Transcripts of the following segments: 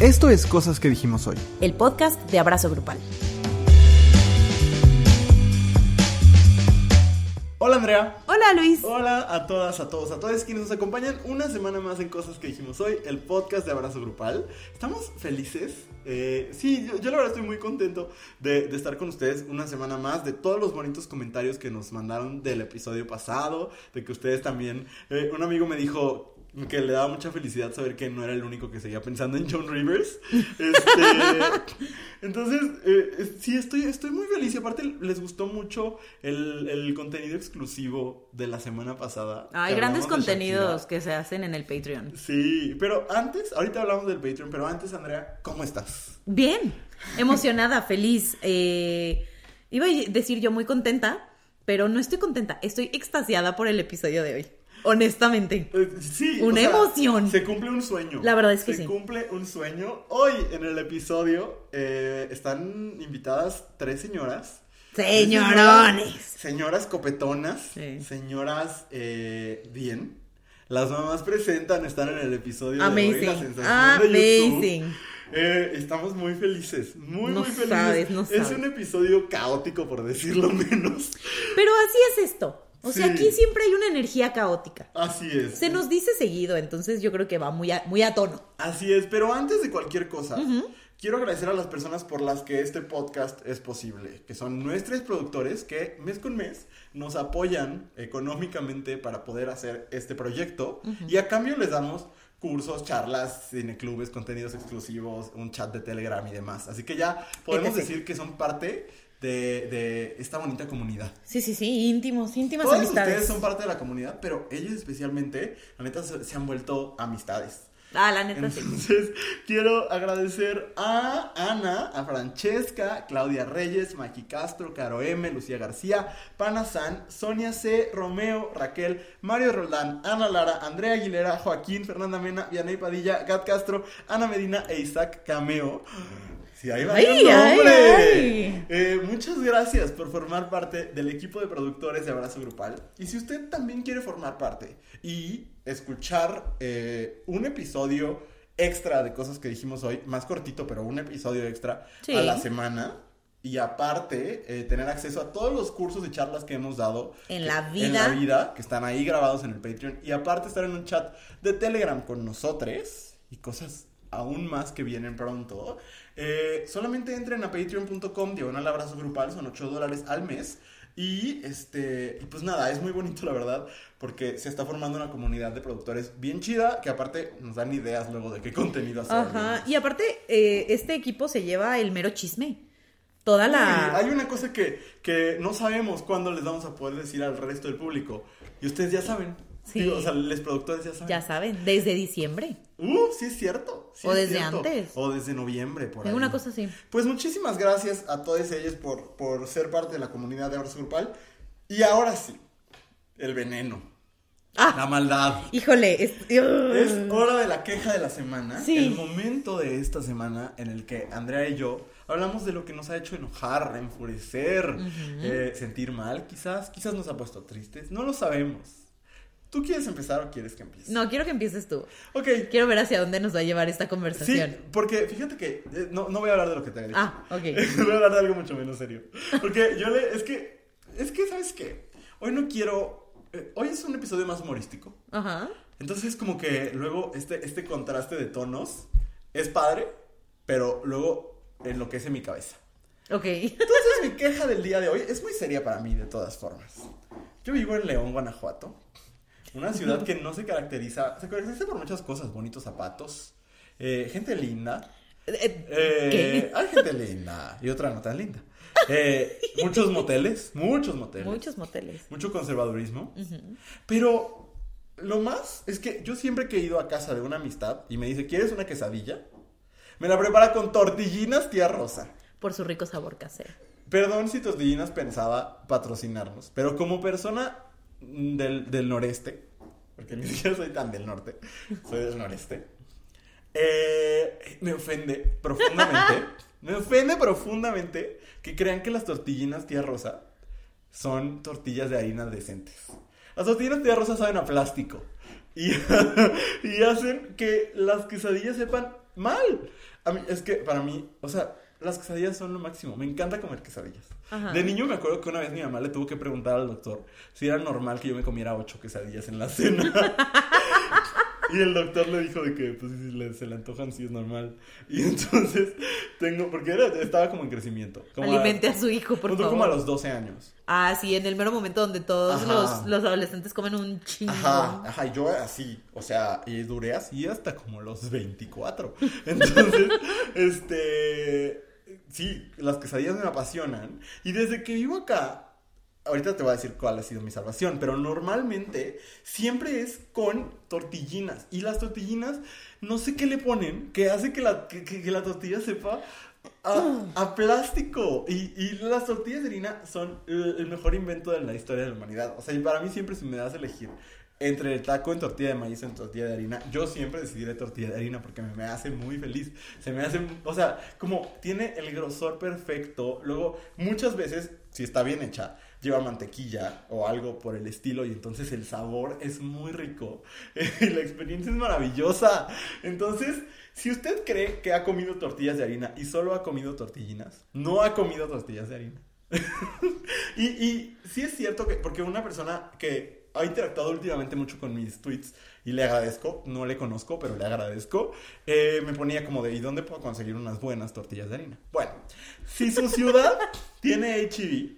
Esto es Cosas que dijimos hoy. el podcast de Abrazo Grupal. Hola Andrea. Hola Luis. Hola a todas, a todos, a todos quienes nos acompañan una semana más en Cosas que dijimos hoy, el podcast de Abrazo Grupal. Estamos felices. eh, sí, yo, yo la verdad estoy muy contento de, de estar con ustedes una semana más, de todos los bonitos comentarios que nos mandaron del episodio pasado, de que ustedes también, eh, un amigo me dijo que le daba mucha felicidad saber que no era el único que seguía pensando en John Rivers. Este, entonces, eh, sí, estoy, estoy muy feliz y aparte les gustó mucho el, el contenido exclusivo de la semana pasada. Hay grandes contenidos que se hacen en el Patreon. Sí, pero antes, ahorita hablamos del Patreon, pero antes, Andrea, ¿cómo estás? Bien, emocionada, feliz. Eh, iba a decir yo muy contenta, pero no estoy contenta. Estoy extasiada por el episodio de hoy. Honestamente. Eh, Sí, Una emoción. Se cumple un sueño. La verdad es que se sí. cumple un sueño. Hoy en el episodio eh, están invitadas tres señoras. Señorones. Señoras copetonas. Sí. Señoras eh, bien. Las mamás presentan, están en el episodio de hoy, Amazing. la sensación de YouTube. Amazing. Eh, estamos muy felices, muy, No muy felices. sabes, no es sabes. un episodio caótico, por decirlo menos. Pero así es esto. O sea, Sí. aquí siempre hay una energía caótica. Así es. Se nos dice seguido, entonces yo creo que va muy a, muy a tono. Así es, pero antes de cualquier cosa, quiero agradecer a las personas por las que este podcast es posible, que son nuestros productores que mes con mes nos apoyan económicamente para poder hacer este proyecto y a cambio les damos cursos, charlas, cineclubes, contenidos exclusivos, un chat de Telegram y demás. Así que ya podemos decir que son parte de, de esta bonita comunidad. Sí, sí, sí, íntimos, íntimas Todos amistades. ustedes son parte de la comunidad, pero ellos especialmente, la neta, se, se han vuelto amistades. Ah, la neta sí. Entonces, quiero agradecer a Ana, a Francesca, Claudia Reyes, Maki Castro, Caro M, Lucía García, Pana San, Sonia C, Romeo, Raquel, Mario Roldán, Ana Lara, Andrea Aguilera, Joaquín, Fernanda Mena, Vianey Padilla, Gat Castro, Ana Medina e Isaac Cameo. Sí, ahí va Ay, el nombre. ay, ay. Eh, muchas gracias por formar parte del equipo de productores de Abrazo Grupal. Y si usted también quiere formar parte y escuchar eh, un episodio extra de cosas que dijimos hoy, más cortito, pero un episodio extra Sí. a la semana. Y aparte, eh, tener acceso a todos los cursos y charlas que hemos dado En la en la vida. vida, que están ahí grabados en el Patreon. Y aparte, estar en un chat de Telegram con nosotros y cosas aún más que vienen pronto. Eh, solamente entren a patreon.com, diagonal abrazo grupal, son 8 dólares al mes. Y este, y pues nada, es muy bonito la verdad, porque se está formando una comunidad de productores bien chida, que aparte nos dan ideas luego de qué contenido hacer. Ajá. Y aparte, eh, este equipo se lleva el mero chisme. Toda Sí, la. hay una cosa que, que no sabemos cuándo les vamos a poder decir al resto del público. Y ustedes ya saben. Sí. Digo, o sea, los productores ya saben. Ya saben, desde diciembre. Uh, sí es cierto. sí O es desde cierto. antes. O desde noviembre, por ahí. Una cosa así. Pues muchísimas gracias a todos ellos por, por ser parte de la comunidad de Abrazo Grupal. Y ahora sí, el veneno. Ah. La maldad. Híjole, es. Es hora de la queja de la semana. Sí. El momento de esta semana en el que Andrea y yo hablamos de lo que nos ha hecho enojar, enfurecer, eh, sentir mal, quizás. Quizás nos ha puesto tristes. No lo sabemos. ¿Tú quieres empezar o quieres que empiece? No, quiero que empieces tú. Ok. Quiero ver hacia dónde nos va a llevar esta Sí, conversación. porque fíjate que eh, no, no voy a hablar de lo que te he dicho. Ah, ok. voy a hablar de algo mucho menos serio. Porque yo le. Es que. Es que, ¿sabes qué? Hoy no quiero. eh, hoy es un episodio más humorístico. Ajá. Entonces, como que luego este, este contraste de tonos es padre, pero luego enloquece mi cabeza. Ok. Entonces, mi queja del día de hoy es muy seria para mí, de todas formas. Yo vivo en León, Guanajuato. Una ciudad que no se caracteriza. Se caracteriza por muchas cosas: bonitos zapatos, eh, gente linda. Eh, Eh, ¿Qué? Hay gente linda y otra no tan linda. Eh, muchos moteles, muchos moteles. Muchos moteles. Mucho conservadurismo. Pero lo más es que yo siempre que he ido a casa de una amistad y me dice, ¿quieres una quesadilla? Me la prepara con tortillinas tía Rosa. Por su rico sabor casero. Perdón si Tortillinas pensaba patrocinarnos, pero como persona del, del noreste, porque ni siquiera soy tan del norte, soy del noreste, eh, me ofende profundamente, me ofende profundamente que crean que las tortillinas tía Rosa son tortillas de harina decentes. Las tortillas tía Rosa saben a plástico y, y hacen que las quesadillas sepan mal. A mí, es que para mí, o sea, las quesadillas son lo máximo. Me encanta comer quesadillas. Ajá. De niño me acuerdo que una vez mi mamá le tuvo que preguntar al doctor si era normal que yo me comiera ocho quesadillas en la cena. Y el doctor le dijo de que, pues, si le- se le antojan, sí es normal. Y entonces, tengo, porque era, estaba como en crecimiento. Como Alimente a su hijo, por favor. como a los 12 años. Ah, sí, en el mero momento donde todos los, los adolescentes comen un chingo. Ajá, ajá, y yo así, o sea, y duré así hasta como los 24. Entonces, este, sí, las quesadillas me apasionan. Y desde que vivo acá, ahorita te voy a decir cuál ha sido mi salvación, pero normalmente siempre es con tortillinas. Y las tortillinas, no sé qué le ponen, que hace que la, que, la tortilla sepa... A, plástico y, y las tortillas de harina son el, mejor invento de la historia de la humanidad. O sea, y para mí siempre si me das elegir entre el taco en tortilla de maíz en tortilla de harina, yo siempre decidiré tortilla de harina porque me, me hace muy feliz. Se me hace, o sea, como tiene el grosor perfecto. Luego, muchas veces, si está bien hecha, lleva mantequilla o algo por el estilo y entonces el sabor es muy rico. Y la experiencia es maravillosa. Entonces, si usted cree que ha comido tortillas de harina y solo ha comido tortillinas, no ha comido tortillas de harina. y, y sí es cierto que, porque una persona que ha interactuado últimamente mucho con mis tweets y le agradezco, no le conozco, pero le agradezco, eh, me ponía como de, ¿y dónde puedo conseguir unas buenas tortillas de harina? Bueno, si su ciudad tiene HIV,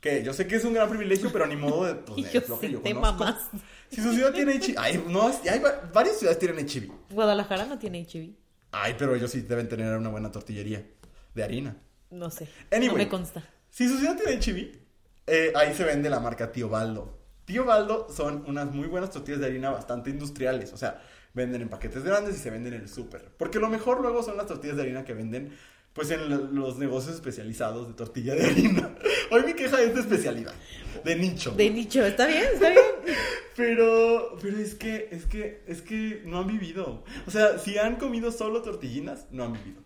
que yo sé que es un gran privilegio, pero ni modo de, pues, de yo lo que yo conozco. mamas. Si su ciudad tiene HIV, ay, no, hay va- varias ciudades tienen HIV. Guadalajara no tiene HIV. Ay, pero ellos sí deben tener una buena tortillería de harina. No sé. Anyway. No me consta. Si su ciudad tiene HIV, eh, ahí se vende la marca Tío Baldo. Tío Baldo son unas muy buenas tortillas de harina bastante industriales. O sea, venden en paquetes grandes y se venden en el súper. Porque lo mejor luego son las tortillas de harina que venden pues en lo- los negocios especializados de tortilla de harina. Hoy mi queja es de especialidad, de nicho. De nicho, está bien, está bien. Pero, pero es que, es que, es que no han vivido. O sea, si han comido solo tortillinas, no han vivido.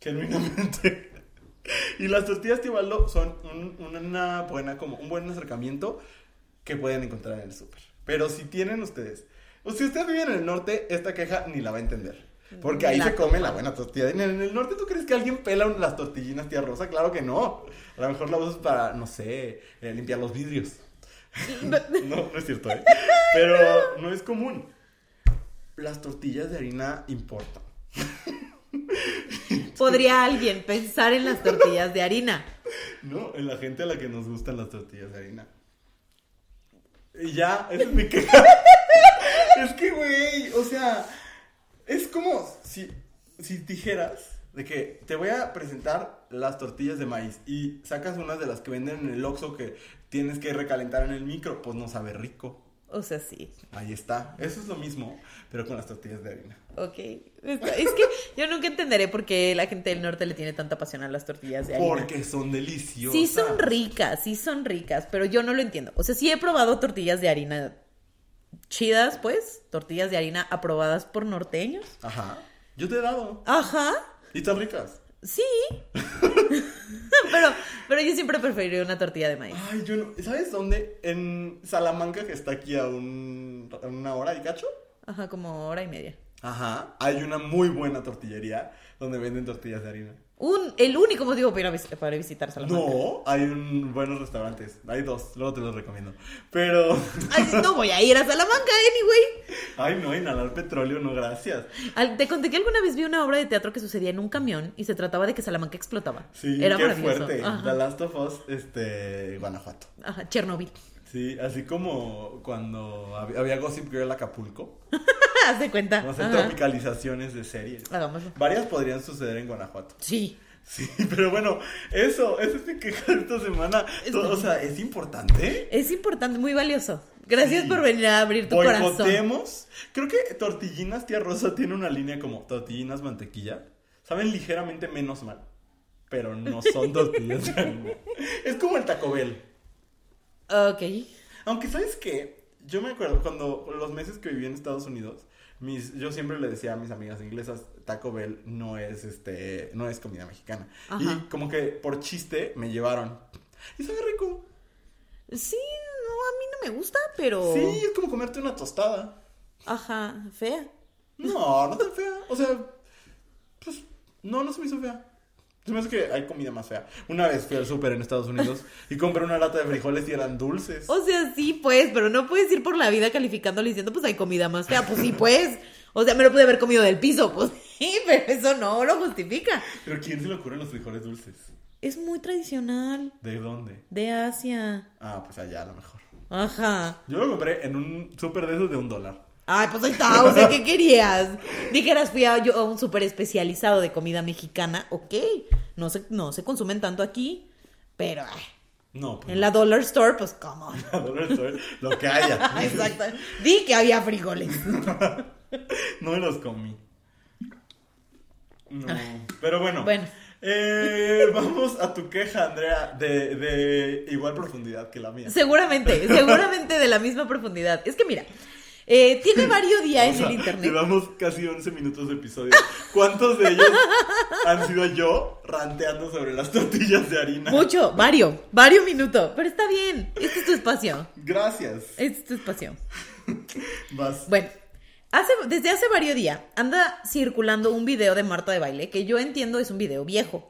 Genuinamente. Y las tortillas Tibaldo son un- una buena, como un buen acercamiento que pueden encontrar en el súper. Pero si tienen ustedes, o si ustedes viven en el norte, esta queja ni la va a entender. Porque ahí La se come toma. la buena tortilla. En el, en el norte, ¿tú crees que alguien pela las tortillinas tía Rosa? Claro que no. A lo mejor la usas para, no sé, eh, limpiar los vidrios. No, no es cierto, ¿eh? Pero no es común. Las tortillas de harina importan. ¿Podría alguien pensar en las tortillas de harina? ¿No? En la gente a la que nos gustan las tortillas de harina. Y ya, es mi queja. es que, güey, o sea, es como si, si dijeras de que te voy a presentar las tortillas de maíz y sacas unas de las que venden en el Oxxo que tienes que recalentar en el micro, pues no sabe rico. O sea, sí. Ahí está. Eso es lo mismo, pero con las tortillas de harina. Ok. Es que yo nunca entenderé por qué la gente del norte le tiene tanta pasión a las tortillas de harina. Porque son deliciosas. Sí son ricas, sí son ricas, pero yo no lo entiendo. O sea, sí he probado tortillas de harina chidas, pues, tortillas de harina aprobadas por norteños. Ajá. Yo te he dado. Ajá, Y están ricas. Sí. pero, pero yo siempre preferiría una tortilla de maíz. Ay, yo no. ¿Sabes dónde? En Salamanca, que está aquí a, un, a una hora y cacho. Ajá, como hora y media. Ajá. Hay una muy buena tortillería donde venden tortillas de harina. Un, el único motivo para para visitar Salamanca. No, hay un, buenos restaurantes. Hay dos, luego te los recomiendo. Pero. Ay, no voy a ir a Salamanca, anyway. Ay, no, inhalar petróleo, no, gracias. Al- te conté que alguna vez vi una obra de teatro que sucedía en un camión y se trataba de que Salamanca explotaba. Sí, Era qué maravilloso. fuerte. Ajá. The Last of Us, este, Guanajuato. Ajá, Chernobyl. Sí, así como cuando hab- había Gossip Girl Acapulco. Haz de cuenta. No sé, Ajá. tropicalizaciones de series. Hagámoslo. Varias podrían suceder en Guanajuato. Sí. Sí, pero bueno, eso, eso es mi queja de esta semana. To- O sea, es importante. Es importante, muy valioso. Gracias Sí. por venir a abrir tu corazón. Boicotemos. Creo que Tortillinas Tía Rosa tiene una línea como Tortillinas Mantequilla. Saben ligeramente menos mal, pero no son tortillas. Es como el Taco Bell. Ok. Aunque, ¿sabes qué? Yo me acuerdo cuando los meses que viví en Estados Unidos, mis, yo siempre le decía a mis amigas inglesas, Taco Bell no es este, no es comida mexicana. Ajá. Y como que por chiste me llevaron. Y sabe rico. Sí, no, a mí no me gusta, pero. Sí, es como comerte una tostada. Ajá, fea. No, no tan fea. O sea, pues, no, no se me hizo fea. Se me hace que hay comida más fea. Una vez fui al súper en Estados Unidos y compré una lata de frijoles y eran dulces. O sea, sí, pues, pero no puedes ir por la vida calificándole diciendo, pues hay comida más fea. Pues sí, pues. O sea, me lo pude haber comido del piso, pues sí, pero eso no lo justifica. Pero ¿quién se le ocurren los frijoles dulces? Es muy tradicional. ¿De dónde? De Asia. Ah, pues allá a lo mejor. Ajá. Yo lo compré en un súper de esos de un dólar. Ay, pues ahí está, o sea, ¿qué querías? Dijeras, fui a, yo, a un súper especializado de comida mexicana, ok, no se, no se consumen tanto aquí, pero ay, No, pues. en la Dollar Store, pues, ¿cómo? la Dollar Store, lo que haya. Exacto. Di que había frijoles. No me los comí. No. Pero bueno. Bueno. Eh, vamos a tu queja, Andrea, de, de igual profundidad que la mía. Seguramente, seguramente de la misma profundidad. Es que mira, eh, tiene varios días O sea, en el internet. Llevamos casi 11 minutos de episodio. ¿Cuántos de ellos han sido yo ranteando sobre las tortillas de harina? Mucho, varios, varios minutos. Pero está bien, este es tu espacio. Gracias. Este es tu espacio. Vas. Bueno, hace, desde hace varios días anda circulando un video de Marta de baile que yo entiendo es un video viejo.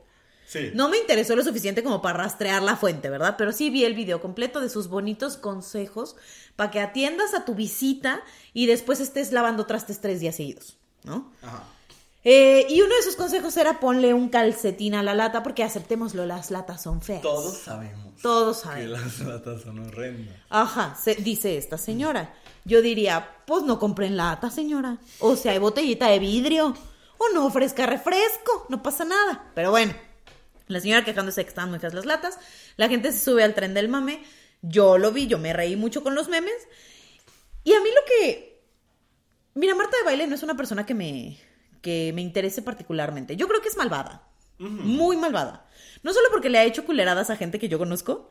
Sí. No me interesó lo suficiente como para rastrear la fuente, ¿verdad? Pero sí vi el video completo de sus bonitos consejos para que atiendas a tu visita y después estés lavando trastes tres días seguidos, ¿no? Ajá. Eh, y uno de sus consejos era ponle un calcetín a la lata porque aceptémoslo, las latas son feas. Todos sabemos Todos que saben. las latas son horrendas. Ajá, se- dice esta señora. Yo diría, pues no compren lata, señora. O sea, hay botellita de vidrio. O no ofrezca refresco, no pasa nada. Pero bueno, la señora quejándose que estaban muy feas las latas. La gente se sube al tren del mame. Yo lo vi, yo me reí mucho con los memes. Y a mí lo que... Mira, Marta de Baile no es una persona que me, que me interese particularmente. Yo creo que es malvada. Muy malvada. No solo porque le ha hecho culeradas a gente que yo conozco,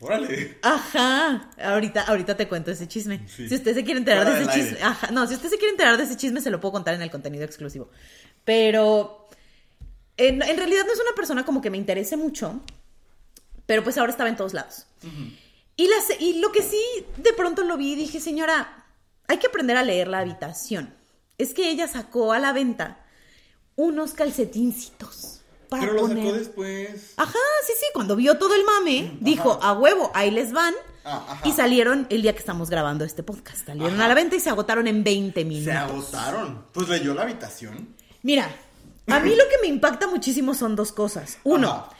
Órale. Ajá, ahorita, ahorita te cuento ese chisme. Sí. Si usted se quiere enterar Fuera de ese chisme, ajá, no, si usted se quiere enterar de ese chisme, se lo puedo contar en el contenido exclusivo. Pero en, en realidad no es una persona como que me interese mucho, pero pues ahora estaba en todos lados. y, las, y lo que sí de pronto lo vi y dije, señora, hay que aprender a leer la habitación. Es que ella sacó a la venta unos calcetincitos para Pero lo poner. sacó después. Ajá, sí, sí, cuando vio todo el mame, dijo, a huevo, ahí les van. Ah, y salieron el día que estamos grabando este podcast. Salieron Ajá. a la venta y se agotaron en 20 minutos. Se agotaron. Pues leyó la habitación. Mira, a mí lo que me impacta muchísimo son dos cosas. Uno, Ajá.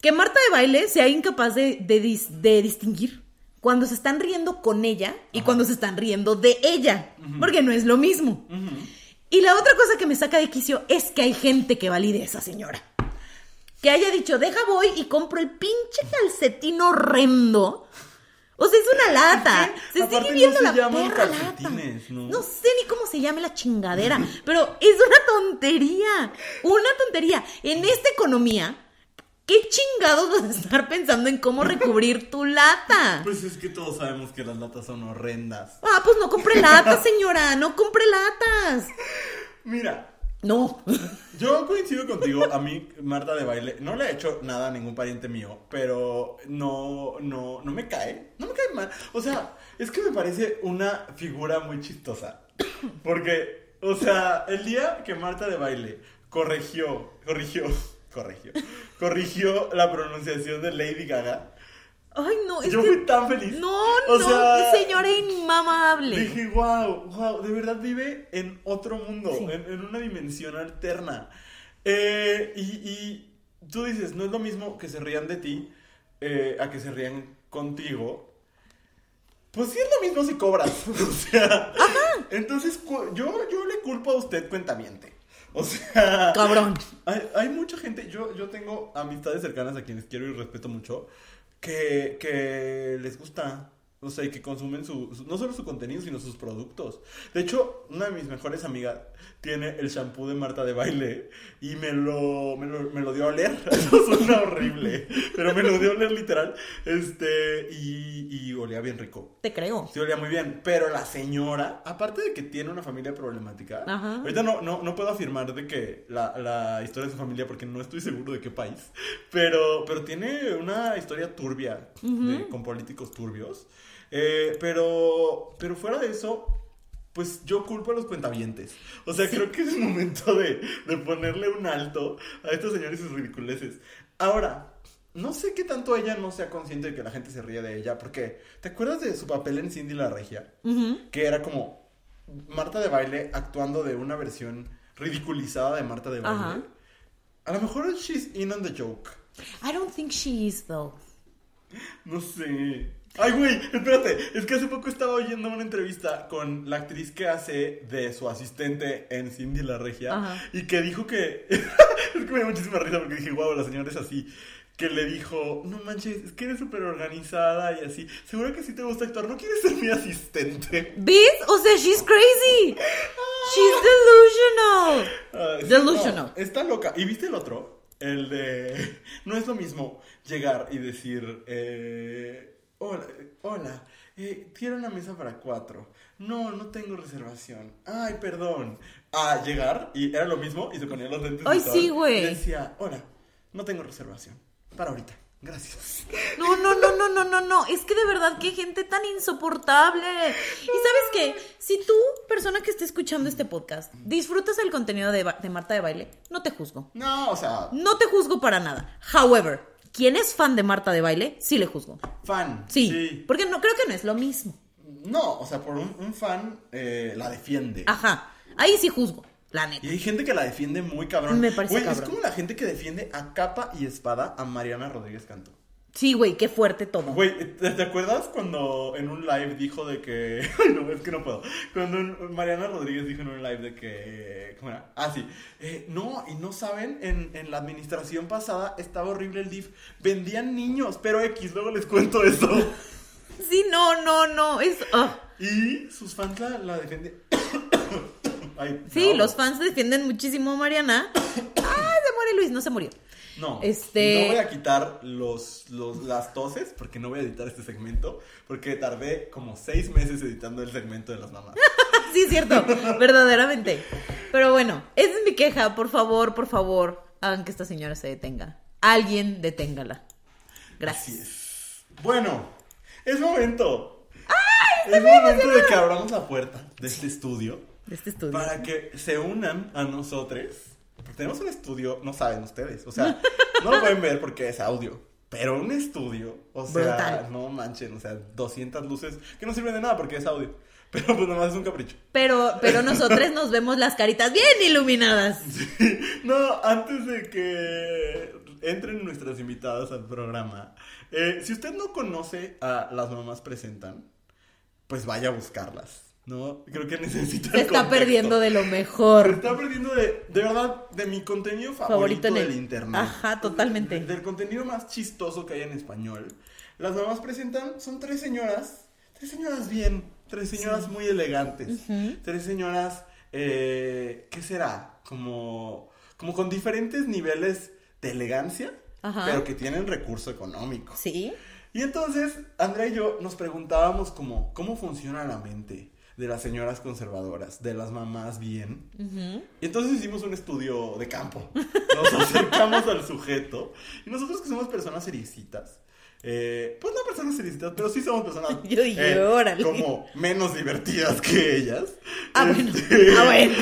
que Marta de baile sea incapaz de, de dis- de distinguir cuando se están riendo con ella y cuando se están riendo de ella, porque no es lo mismo. Y la otra cosa que me saca de quicio es que hay gente que valide a esa señora. Que haya dicho, deja voy y compro el pinche calcetín horrendo. O sea, es una lata. Se Aparte sigue no viendo se la perra lata. ¿no? sé ni cómo se llame la chingadera, pero es una tontería. Una tontería. En esta economía, ¿qué chingados vas a estar pensando en cómo recubrir tu lata? Pues es que todos sabemos que las latas son horrendas. Ah, pues no compre latas, señora. No compre latas. Mira, No. yo coincido contigo. A mí, Marta de baile, no le he hecho nada a ningún pariente mío, pero no, no, no me cae. No me cae mal. O sea, es que me parece una figura muy chistosa. Porque, o sea, el día que Marta de baile corrigió, corrigió, corrigió, corrigió la pronunciación de Lady Gaga. Ay, no. Es Yo que- fui tan feliz. No, O no. sea, señora inmamable. Dije, wow, wow, de verdad vive en otro mundo, Sí. en, en una dimensión alterna. Eh, y, y tú dices, no es lo mismo que se rían de ti eh, a que se rían contigo. Pues sí es lo mismo si cobras. o sea, entonces cu- yo, yo le culpo a usted cuentamiente. O sea, Cabrón. hay, hay mucha gente, yo, yo tengo amistades cercanas a quienes quiero y respeto mucho, que, que les gusta, o sea, y que consumen su, su- no solo su contenido, sino sus productos. De hecho, una de mis mejores amigas tiene el shampoo de Marta de baile y me lo, me lo, me lo dio a oler. Eso suena horrible, pero me lo dio a oler literal. Este, y, y olía bien rico. Te creo. Sí, olía muy bien, pero la señora, aparte de que tiene una familia problemática, Ajá. ahorita no, no, no puedo afirmar de que la, la historia de su familia, porque no estoy seguro de qué país, pero, pero tiene una historia turbia, de- con políticos turbios, Eh, pero, pero fuera de eso, pues yo culpo a los cuentavientes. O sea, creo que es el momento de, de ponerle un alto a estos señores y sus ridiculeces. Ahora, no sé qué tanto ella no sea consciente de que la gente se ríe de ella, porque ¿te acuerdas de su papel en Cindy la Regia? Que era como Marta de baile actuando de una versión ridiculizada de Marta de baile. A lo mejor she's in on the joke. I don't think she is, though. No sé. Ay, güey, espérate. Es que hace poco estaba oyendo una entrevista con la actriz que hace de su asistente en Cindy la Regia. Ajá. Y que dijo que. es que me dio muchísima risa porque dije, wow, la señora es así. Que le dijo, no manches, es que eres súper organizada y así. Seguro que sí te gusta actuar. ¿No quieres ser mi asistente? ¿Ves? O sea, she's crazy. She's delusional. Sí, Delusional. no, está loca. ¿Y viste el otro? El de. No es lo mismo llegar y decir. Eh. Eh, quiero una mesa para cuatro. No, no tengo reservación. Ay, perdón. A llegar y era lo mismo y se ponía los lentes. de Ay, sol sí, güey. Y decía, hola, no tengo reservación. Para ahorita. Gracias. No, no, no, no, no, no, no. Es que de verdad, qué gente tan insoportable. Y sabes qué, si tú, persona que esté escuchando este podcast, disfrutas el contenido de, de Marta de Baile, no te juzgo. No, o sea, No te juzgo para nada. However, quien es fan de Marta de Baile, sí le juzgo. fan. Sí. Porque no creo que no es lo mismo. No, o sea, por un, un fan eh, la defiende. Ajá. Ahí sí juzgo, la neta. Y hay gente que la defiende muy cabrón. Me parece Güey, cabrón. Es como la gente que defiende a capa y espada a Mariana Rodríguez Canto. Sí, güey, qué fuerte todo. Güey, ¿te, acuerdas cuando en un live dijo de que... Ay, no, es que no puedo. Cuando un- Mariana Rodríguez dijo en un live de que... ¿Cómo era? Ah, sí. Eh, no, y no saben, en, en la administración pasada estaba horrible el DIF. Vendían niños, pero X, luego les cuento eso. Sí, no, no, no. Es. ah. Y sus fans la, la defienden. Ay, Sí, no. los fans defienden muchísimo a Mariana. ¡Ay, se muere Luis! No se murió. No, Este- no voy a quitar los, los, las toses porque no voy a editar este segmento porque tardé como seis meses editando el segmento de las mamás. Sí, es cierto, verdaderamente. Pero bueno, esa es mi queja. Por favor, por favor, hagan que esta señora se detenga. Alguien deténgala. Gracias. Así es. Bueno, es momento. es momento de que abramos la puerta de este estudio De este estudio. para que se unan a nosotros. Porque tenemos un estudio, no saben ustedes, o sea, no lo pueden ver porque es audio. Pero un estudio, o sea, Brutal. no manchen, o sea, 200 luces que no sirven de nada porque es audio. Pero pues nada más es un capricho. Pero, pero nosotros nos vemos las caritas bien iluminadas. No, antes de que entren nuestras invitadas al programa, eh, si usted no conoce a las mamás presentan, pues vaya a buscarlas, ¿no? Creo que necesita. Se está contexto. perdiendo de lo Se mejor. está perdiendo de, de verdad, de mi contenido favorito, Favorito en el- del internet. Ajá, totalmente. De- del contenido más chistoso que hay en español. Las mamás presentan, son tres señoras, tres señoras bien, tres señoras muy elegantes, tres señoras, eh, ¿qué será? Como, como con diferentes niveles de elegancia, Ajá. pero que tienen recurso económico. ¿Sí? Y entonces, Andrea y yo nos preguntábamos como, ¿cómo funciona la mente de las señoras conservadoras, de las mamás bien? Y entonces hicimos un estudio de campo. Nos acercamos al sujeto. Y nosotros que somos personas seriecitas, eh, pues no personas seriecitas, pero sí somos personas Yo eh, como menos divertidas que ellas. Bueno. Este, Ah, bueno.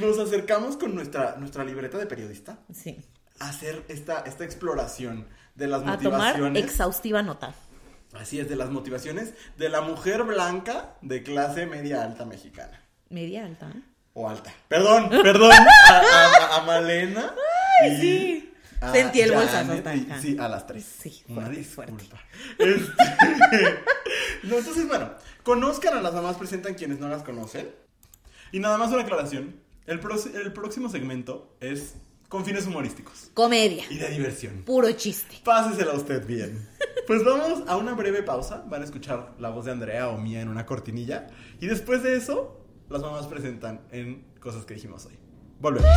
Nos acercamos con nuestra, nuestra libreta de periodista Sí. a hacer esta, esta exploración de las A tomar motivaciones. exhaustiva nota. Así es, de las motivaciones de la mujer blanca de clase media alta mexicana. Media alta. ¿eh? O alta. Perdón, perdón. A, a- a Malena. y sí. a Sentí el bolsazo, taca. Sí, a las tres. Sí, Una fuerte, disculpa. Este, no, entonces, bueno, conozcan a las mamás, presentan quienes no las conocen. Y nada más una aclaración. El, proce- el próximo segmento es con fines humorísticos Comedia. y de diversión. Puro chiste. Pásesela usted bien. Pues vamos a una breve pausa. Van a escuchar la voz de Andrea o mía en una cortinilla. Y después de eso, las mamás presentan en cosas que dijimos hoy. Volvemos.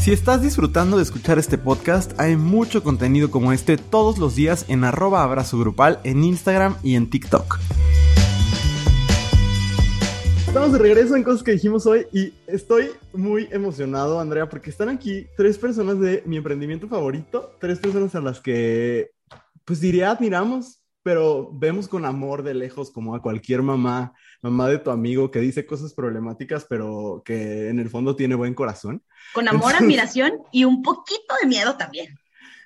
Si estás disfrutando de escuchar este podcast, hay mucho contenido como este todos los días en arroba abrazo grupal en Instagram y en TikTok. Estamos de regreso en cosas que dijimos hoy y estoy muy emocionado, Andrea, porque están aquí tres personas de mi emprendimiento favorito, tres personas a las que, pues diría, admiramos, pero vemos con amor de lejos como a cualquier mamá, mamá de tu amigo que dice cosas problemáticas, pero que en el fondo tiene buen corazón. Con amor, Entonces- admiración y un poquito de miedo también.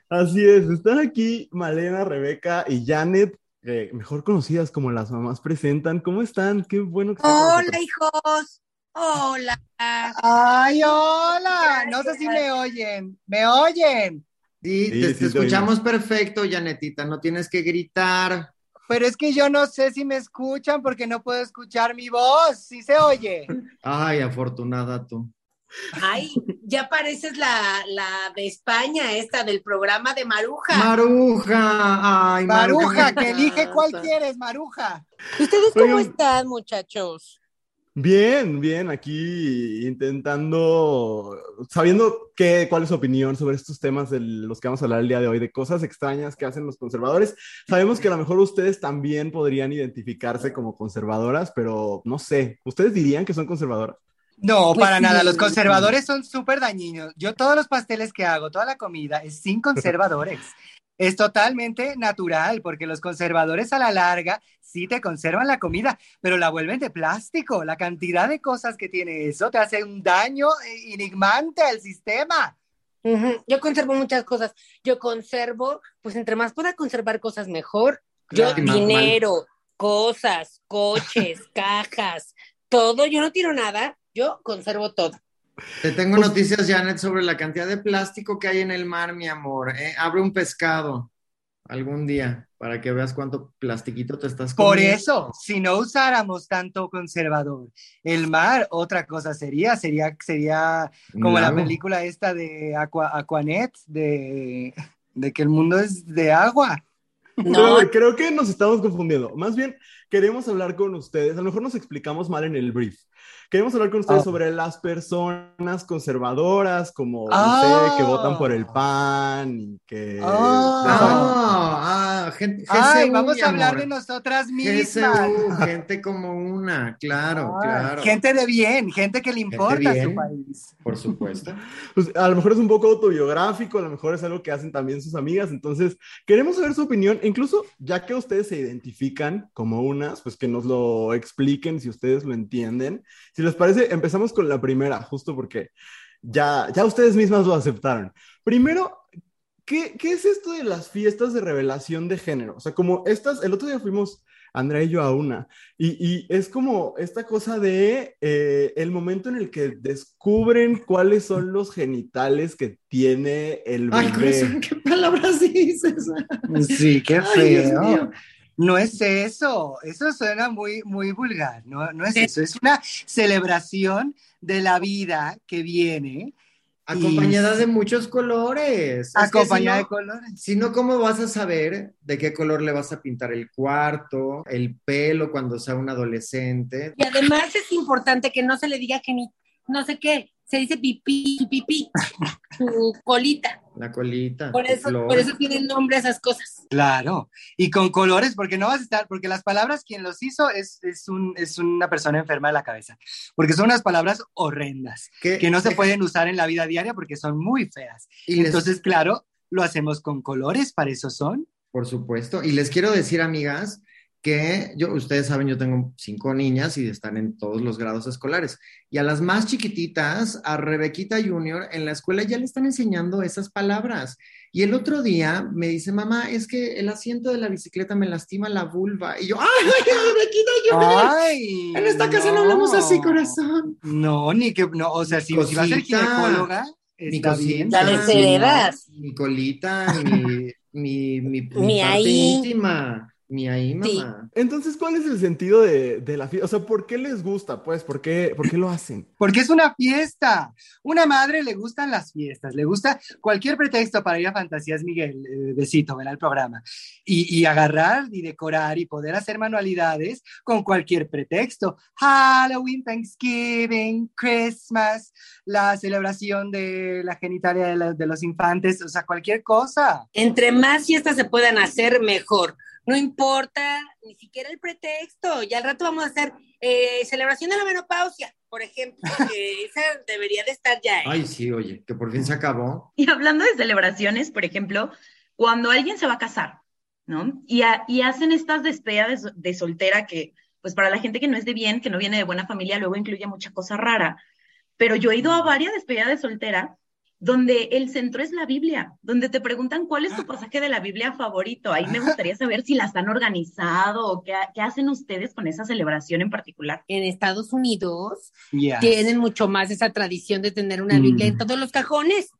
Así es, están aquí Malena, Rebeca y Janet, eh, mejor conocidas como las mamás presentan. ¿Cómo están? Qué bueno que Hola, hijos. Hola. Ay, hola. No sé si me oyen. ¿Me oyen? Sí, Sí, te, sí, te te escuchamos perfecto, Janetita, no tienes que gritar. Pero es que yo no sé si me escuchan porque no puedo escuchar mi voz. ¿Sí se oye? Ay, afortunada tú. Ay, ya pareces la, la de España, esta del programa de Maruja. Maruja, ay, Maruja, me que elige cuál quieres, Maruja. ¿Ustedes cómo Oigan. están, muchachos? Bien, bien, aquí intentando, sabiendo qué, cuál es su opinión sobre estos temas de los que vamos a hablar el día de hoy, de cosas extrañas que hacen los conservadores. Sabemos que a lo mejor ustedes también podrían identificarse como conservadoras, pero no sé, ¿ustedes dirían que son conservadoras? No, Pues para sí. nada. Los conservadores son súper dañinos. Yo todos los pasteles que hago, toda la comida, es sin conservadores. Es totalmente natural, porque los conservadores a la larga sí te conservan la comida, pero la vuelven de plástico. La cantidad de cosas que tiene eso te hace un daño eh, enigmante al sistema. Yo conservo muchas cosas. Yo conservo, pues entre más pueda conservar cosas mejor. Yo Claro, dinero, cosas, coches, cajas, todo. Yo no tiro nada. Yo conservo todo. Te tengo Pues- noticias, Janet, sobre la cantidad de plástico que hay en el mar, mi amor. ¿eh? Abre un pescado algún día para que veas cuánto plastiquito te estás Por comiendo. eso, si no usáramos tanto conservador, el mar, otra cosa sería, sería, sería como la película esta de Aqua, Aquanet, de, de que el mundo es de agua. No, creo que nos estamos confundiendo. Más bien, queremos hablar con ustedes. A lo mejor nos explicamos mal en el brief. Queremos hablar con ustedes Ah. sobre las personas conservadoras, como, Ah. sé, que votan por el PAN y que... Ah. Ah, ah, gente, Ay, GCU, vamos mi a hablar amor. de nosotras GCU, mismas. gente como una, claro, Ah, claro. Gente de bien, gente que le importa a su bien. país. Por supuesto. Pues, a lo mejor es un poco autobiográfico, a lo mejor es algo que hacen también sus amigas, entonces queremos saber su opinión, incluso ya que ustedes se identifican como unas, pues que nos lo expliquen si ustedes lo entienden. Si les parece, empezamos con la primera, justo porque ya, ya ustedes mismas lo aceptaron. Primero, ¿qué, qué es esto de las fiestas de revelación de género? O sea, como estas, el otro día fuimos... Andrea y yo a una. Y, y es como esta cosa de eh, el momento en el que descubren cuáles son los genitales que tiene el Ay, bebé. corazón, ¿qué palabras dices? Sí, qué Ay, Dios feo. mío. No es eso, eso suena muy, muy vulgar, no, no es eso, es una celebración de la vida que viene Acompañada Y- de muchos colores. Es que acompañada si de colores. no, si no, ¿cómo vas a saber de qué color le vas a pintar el cuarto, el pelo cuando sea un adolescente? y además es importante que no se le diga que ni, no sé qué, se dice pipí, pipí, su colita. La colita. Por eso, flor. por eso tienen nombre esas cosas. Claro, y con colores, porque no vas a estar, porque las palabras quien los hizo es, es, un, es una persona enferma de la cabeza, porque son unas palabras horrendas, ¿Qué- que no se pueden usar en la vida diaria porque son muy feas. y les- Entonces, claro, lo hacemos con colores, para eso son. Por supuesto. Y les quiero decir, amigas, que yo, ustedes saben, yo tengo cinco niñas y están en todos los grados escolares. Y a las más chiquititas, a Rebequita Junior, en la escuela ya le están enseñando esas palabras. Y el otro día me dice, mamá, es que el asiento de la bicicleta me lastima la vulva. Y yo, ¡ay, Rebequita Junior! Ay, en esta casa no hablamos así, corazón. No, ni que, no, o sea, si, si va a ser ginecóloga, está bien. desheredas. Mi colita, mi, mi, mi, mi Mi parte ahí. íntima. Mi ahí, Sí. mamá. Entonces, ¿cuál es el sentido de, de la fiesta? O sea, ¿por qué les gusta? Pues, ¿por qué, por qué lo hacen? Porque es una fiesta. Una madre le gustan las fiestas, le gusta cualquier pretexto para ir a Fantasías Miguel, eh, besito, ven al programa, y, y agarrar y decorar y poder hacer manualidades con cualquier pretexto. Halloween, Thanksgiving, Christmas, la celebración de la genitalia de, la- de los infantes, o sea, cualquier cosa. Entre más fiestas se puedan hacer, mejor. No importa ni siquiera el pretexto. Ya al rato vamos a hacer eh, celebración de la menopausia, por ejemplo. que esa debería de estar ya. ¿eh? Ay, sí, oye, que por fin se acabó. Y hablando de celebraciones, por ejemplo, cuando alguien se va a casar, ¿no? Y, y hacen estas despedidas de, de soltera que, pues para la gente que no es de bien, que no viene de buena familia, luego incluye mucha cosa rara. Pero yo he ido a varias despedidas de soltera donde el centro es la Biblia, donde te preguntan cuál es tu pasaje de la Biblia favorito. Ahí me gustaría saber si las han organizado o qué, qué hacen ustedes con esa celebración en particular. En Estados Unidos Yes. tienen mucho más esa tradición de tener una Biblia en Mm. todos los cajones.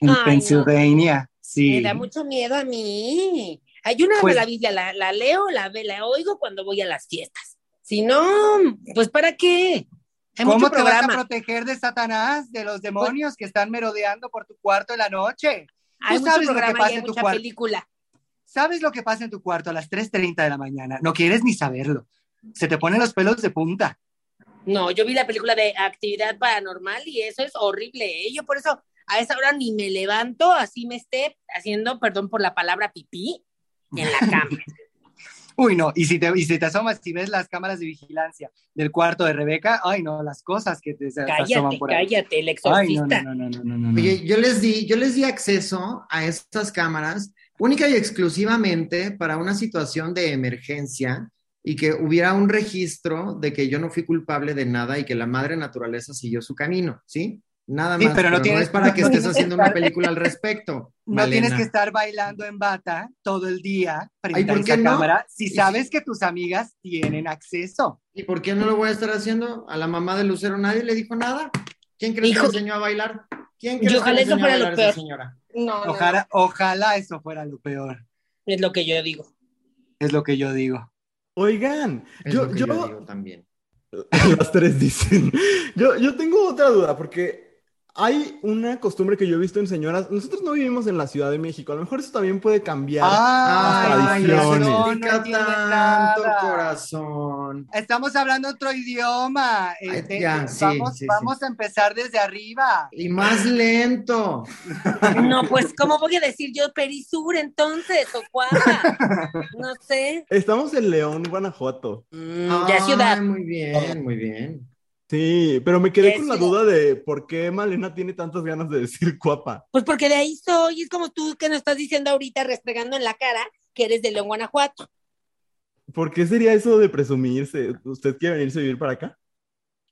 En Ay, no. Pennsylvania, sí. Me da mucho miedo a mí. Hay una Pues- la Biblia, la, la leo, la, la oigo cuando voy a las fiestas. Si no, pues ¿para qué? Hay ¿Cómo mucho te vas a proteger de Satanás, de los demonios que están merodeando por tu cuarto en la noche? Hay Tú mucho sabes lo que pasa y hay en tu mucha cuarto. película. ¿Sabes lo que pasa en tu cuarto a las 3.30 de la mañana? No quieres ni saberlo. Se te ponen los pelos de punta. No, yo vi la película de Actividad Paranormal y eso es horrible. ¿eh? Yo por eso a esa hora ni me levanto, así me esté haciendo, perdón por la palabra pipí, en la cama. Uy, no, y si te, y si te asomas y ves las cámaras de vigilancia del cuarto de Rebeca, ay, no, las cosas que te, se te asoman cállate, por ahí. cállate, el Ay, no, exorcista. no, no, no, no, no, no. Oye, yo les di, yo les di acceso a estas cámaras única y exclusivamente para una situación de emergencia y que hubiera un registro de que yo no fui culpable de nada y que la madre naturaleza siguió su camino, ¿sí? Nada Sí, más, pero no tienes- es para que no estés haciendo que una película al respecto. No Malena. tienes que estar bailando en bata todo el día frente Ay, ¿por a esa cámara si sabes que tus amigas tienen acceso. ¿Y por qué no lo voy a estar haciendo? A la mamá de Lucero nadie le dijo nada. ¿Quién crees que Hijo- le enseñó a bailar? ¿Quién crees que ojalá le eso enseñó a fuera lo peor. señora? No, no, Ojalá, ojalá eso fuera lo peor, es lo que yo digo. es lo que yo digo. Oigan, Es yo, lo que yo, yo digo también. las tres dicen. Yo, yo tengo otra duda, porque hay una costumbre que yo he visto en señoras. Nosotros no vivimos en la Ciudad de México. A lo mejor eso también puede cambiar. Ay, las tradiciones. no, No no tanto, nada. corazón. Estamos hablando otro idioma. Ay, Este, ya, sí, vamos sí, sí. vamos a empezar desde arriba. Y más lento. No, pues, ¿cómo voy a decir yo Perisur entonces? ¿O cuál? No sé. Estamos en León, Guanajuato. Mm, ya ciudad. Ay, muy bien, muy bien. Sí, pero me quedé con la duda de por qué Malena tiene tantas ganas de decir guapa. Pues porque de ahí soy. Es como tú que nos estás diciendo ahorita, restregando en la cara, que eres de León, Guanajuato. ¿Por qué sería eso de presumirse? ¿Usted quiere venirse a vivir para acá?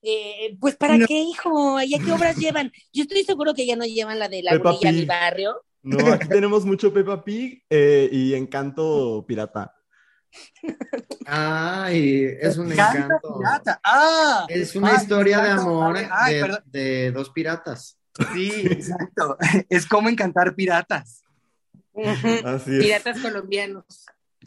Eh, pues ¿para No. qué, hijo? ¿Allá qué obras llevan? Yo estoy seguro que ya no llevan la de la Peppa mi Pig. barrio. No, aquí tenemos mucho Peppa Pig eh, y Encanto Pirata. Ay, es un Canta encanto. pirata. Ah, Es una Ay, historia de amor Ay, de, dos piratas. sí, exacto. Es como encantar piratas. Ujú. Así es. Piratas colombianos.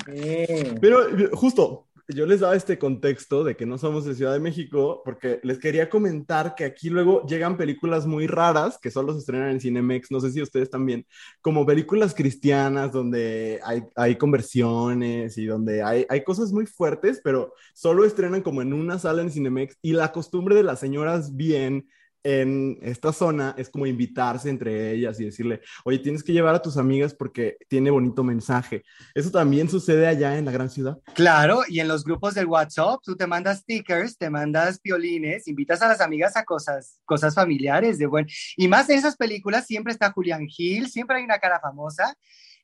Pero justo, yo les daba este contexto de que no somos de Ciudad de México porque les quería comentar que aquí luego llegan películas muy raras que solo se estrenan en Cinemex, no sé si ustedes también, como películas cristianas donde hay, conversiones y donde hay, hay cosas muy fuertes, pero solo estrenan como en una sala en Cinemex y la costumbre de las señoras bien en esta zona es como invitarse entre ellas y decirle, oye, tienes que llevar a tus amigas porque tiene bonito mensaje. ¿Eso también sucede allá en la gran ciudad? Claro, y en los grupos del WhatsApp tú te mandas stickers, te mandas violines, invitas a las amigas a cosas, cosas familiares de buen. Y más en esas películas siempre está Julián Gil, siempre hay una cara famosa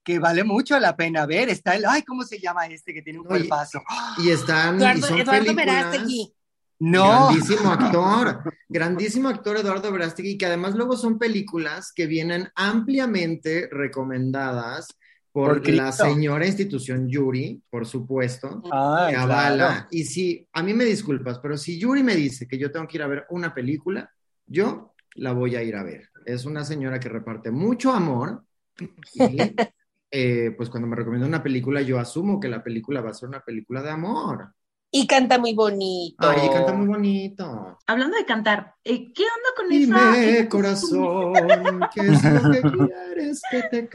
que vale mucho la pena ver. Está el, ay, ¿cómo se llama este que tiene un cuerpazo? Y están, y Eduardo, son Eduardo películas... Verástegui. No, Grandísimo actor, grandísimo actor Eduardo Verástegui, que además luego son películas que vienen ampliamente recomendadas por, Por la señora institución Yuri, por supuesto, Ay, que avala. claro. Y si, a mí me disculpas, pero si Yuri me dice que yo tengo que ir a ver una película, yo la voy a ir a ver. Es una señora que reparte mucho amor y eh, pues cuando me recomienda una película, yo asumo que la película va a ser una película de amor. Y canta muy bonito. Ay, canta muy bonito. Hablando de cantar, eh, ¿qué onda con Dime, esa? corazón, ¿qué es lo que quieres que te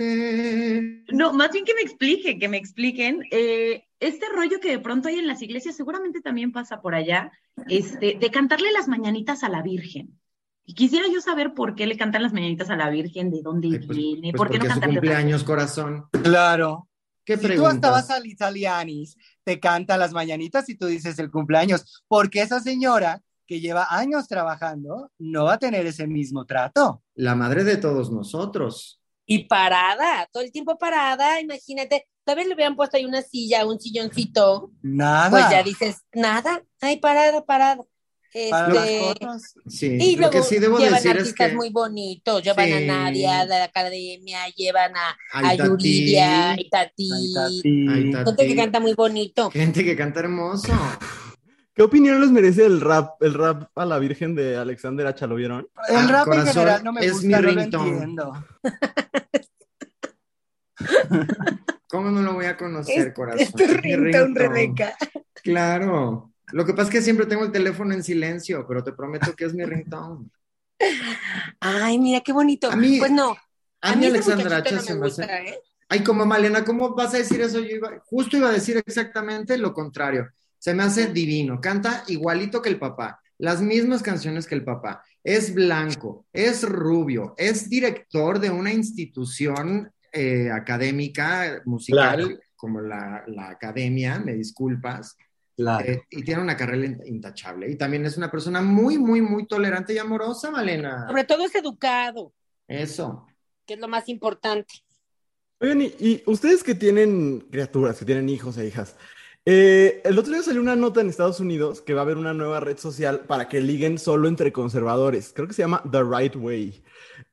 cante? No, más bien que me expliquen, que me expliquen. eh, este rollo que de pronto hay en las iglesias, seguramente también pasa por allá, este, de cantarle las mañanitas a la Virgen. Y quisiera yo saber por qué le cantan las mañanitas a la Virgen, de dónde Ay, pues- viene, pues por qué no porque es su cantarle cumpleaños, corazón. claro. ¿Qué Si tú preguntas? hasta vas al Italianis, te canta las mañanitas y tú dices el cumpleaños, porque esa señora que lleva años trabajando no va a tener ese mismo trato. La madre de todos nosotros. Y parada, todo el tiempo parada, imagínate, ¿sabes? Le hubieran puesto ahí una silla, un silloncito. Nada. Pues ya dices, nada, ay, parada, parada. Este. Sí, y lo luego que sí debo llevan decir es artistas que muy bonitos, llevan Sí. a Nadia de la academia, llevan a, a Tati. Yuridia, y Tati, Ahí está, sí. Ay, Tati. gente que canta muy bonito. gente que canta hermoso. ¿Qué opinión les merece el rap, el rap a la Virgen de Alexander Hacha? ¿Lo vieron? El Ah, rap en corazón, general no me es gusta, mi no lo ringtone. entiendo. ¿Cómo no lo voy a conocer, Es, corazón? es tu ringtone. Rebeca. Claro. Lo que pasa es que siempre tengo el teléfono en silencio, pero te prometo que es mi ringtone. Ay, mira qué bonito. A mí- pues no, A mí ese Alexandra muchachito Hacha no se me me gusta, hace... ¿eh? Ay, como Malena, ¿cómo vas a decir eso? Yo iba, justo iba a decir exactamente lo contrario. Se me hace divino, canta igualito que el papá, las mismas canciones que el papá. Es blanco, es rubio, es director de una institución eh, académica, musical, Claro. como la, la academia, me disculpas, Claro. eh, y tiene una carrera in- intachable. Y también es una persona muy, muy, muy tolerante y amorosa, Malena. Sobre todo es educado, Eso. que es lo más importante. Oigan, y, y ustedes que tienen criaturas, que tienen hijos e hijas, eh, el otro día salió una nota en Estados Unidos que va a haber una nueva red social para que liguen solo entre conservadores. Creo que se llama The Right Way.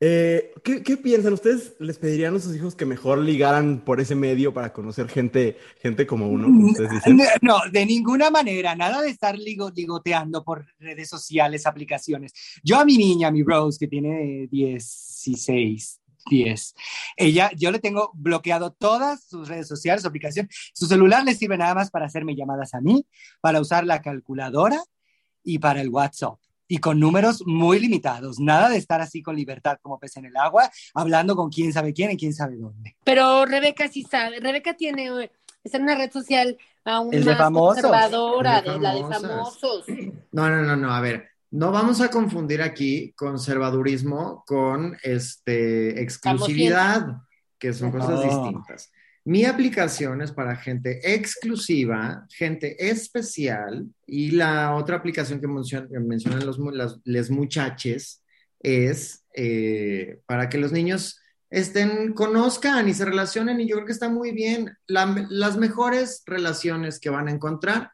Eh, ¿qué, qué piensan? ¿Ustedes les pedirían a sus hijos que mejor ligaran por ese medio para conocer gente, gente como uno, como ustedes dicen? No, de ninguna manera, nada de estar ligo- ligoteando por redes sociales, aplicaciones. Yo a mi niña, a mi Rose, que tiene 16, 10, ella, yo le tengo bloqueado todas sus redes sociales, su aplicación. Su celular le sirve nada más para hacerme llamadas a mí, para usar la calculadora y para el WhatsApp. Y con números muy limitados, nada de estar así con libertad como pez en el agua, hablando con quién sabe quién y quién sabe dónde. Pero Rebeca sí sabe, Rebeca tiene, está en una red social aún El de más famosos. conservadora, El de de la de famosos. No, no, no, no, a ver, no vamos a confundir aquí conservadurismo con este exclusividad, que son cosas distintas. Mi aplicación es para gente exclusiva, gente especial, y la otra aplicación que mencion- que mencionan los, las- muchaches es eh, para que los niños estén, conozcan y se relacionen, y yo creo que está muy bien. La- las mejores relaciones que van a encontrar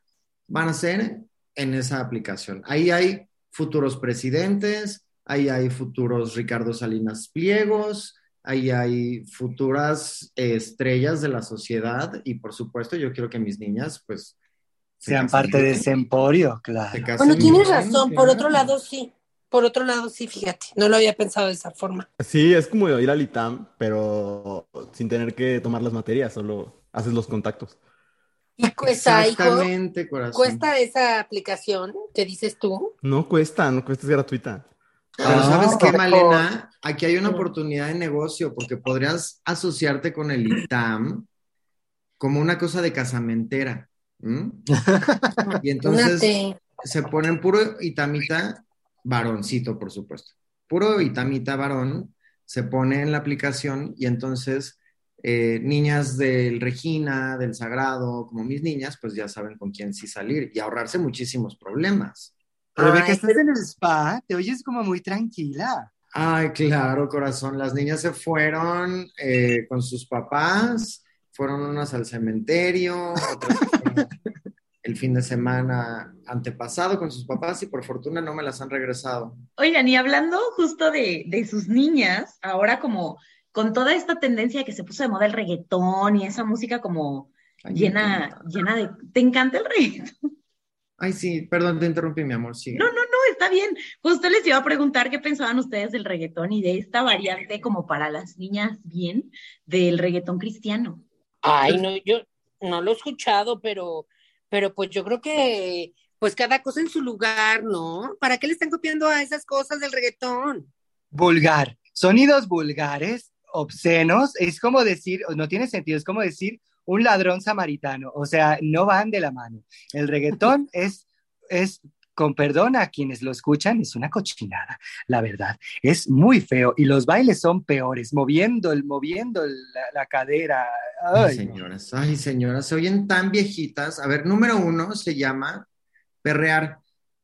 van a ser en esa aplicación. Ahí hay futuros presidentes, ahí hay futuros Ricardo Salinas Pliegos, ahí hay futuras eh, estrellas de la sociedad y por supuesto yo quiero que mis niñas pues se Sean parte de ese emporio, claro. Bueno, tienes bien, razón, por otro lado sí, por otro lado sí, fíjate, no lo había pensado de esa forma. Sí, es como ir al ITAM, pero sin tener que tomar las materias, solo haces los contactos. ¿Y cuesta, hijo? Exactamente, corazón. ¿Cuesta esa aplicación que dices tú? No cuesta, no cuesta, es gratuita. Pero Ah, ¿sabes qué. Malena? Aquí hay una oportunidad de negocio porque podrías asociarte con el ITAM como una cosa de casamentera. Y entonces se ponen puro itamita varoncito, por supuesto. Puro itamita varón se pone en la aplicación y entonces eh, niñas del Regina, del Sagrado, como mis niñas, pues ya saben con quién sí salir y ahorrarse muchísimos problemas. Rebeca, Ay, estás en el spa, te oyes como muy tranquila. Ay, claro, corazón. Las niñas se fueron eh, con sus papás, fueron unas al cementerio, otras el fin de semana antepasado con sus papás y por fortuna no me las han regresado. Oigan, y hablando justo de, de sus niñas, ahora como con toda esta tendencia que se puso de moda el reggaetón y esa música como Ay, llena, llena de... ¿Te encanta el reggaetón? Ay, sí, perdón, te interrumpí, mi amor, sí. No, no, no, está bien. Justo les iba a preguntar qué pensaban ustedes del reggaetón y de esta variante como para las niñas bien del reggaetón cristiano. Ay, no, yo no lo he escuchado, pero, pero pues yo creo que pues cada cosa en su lugar, ¿no? ¿Para qué le están copiando a esas cosas del reggaetón? Vulgar. Sonidos vulgares, obscenos, es como decir, no tiene sentido, es como decir un ladrón samaritano, o sea, no van de la mano. El reggaetón es, es, con perdón a quienes lo escuchan, es una cochinada, la verdad. Es muy feo y los bailes son peores, moviendo, el, moviendo la, la cadera. Ay, Ay, no. señoras, ay, señoras, se oyen tan viejitas. A ver, número uno se llama perrear.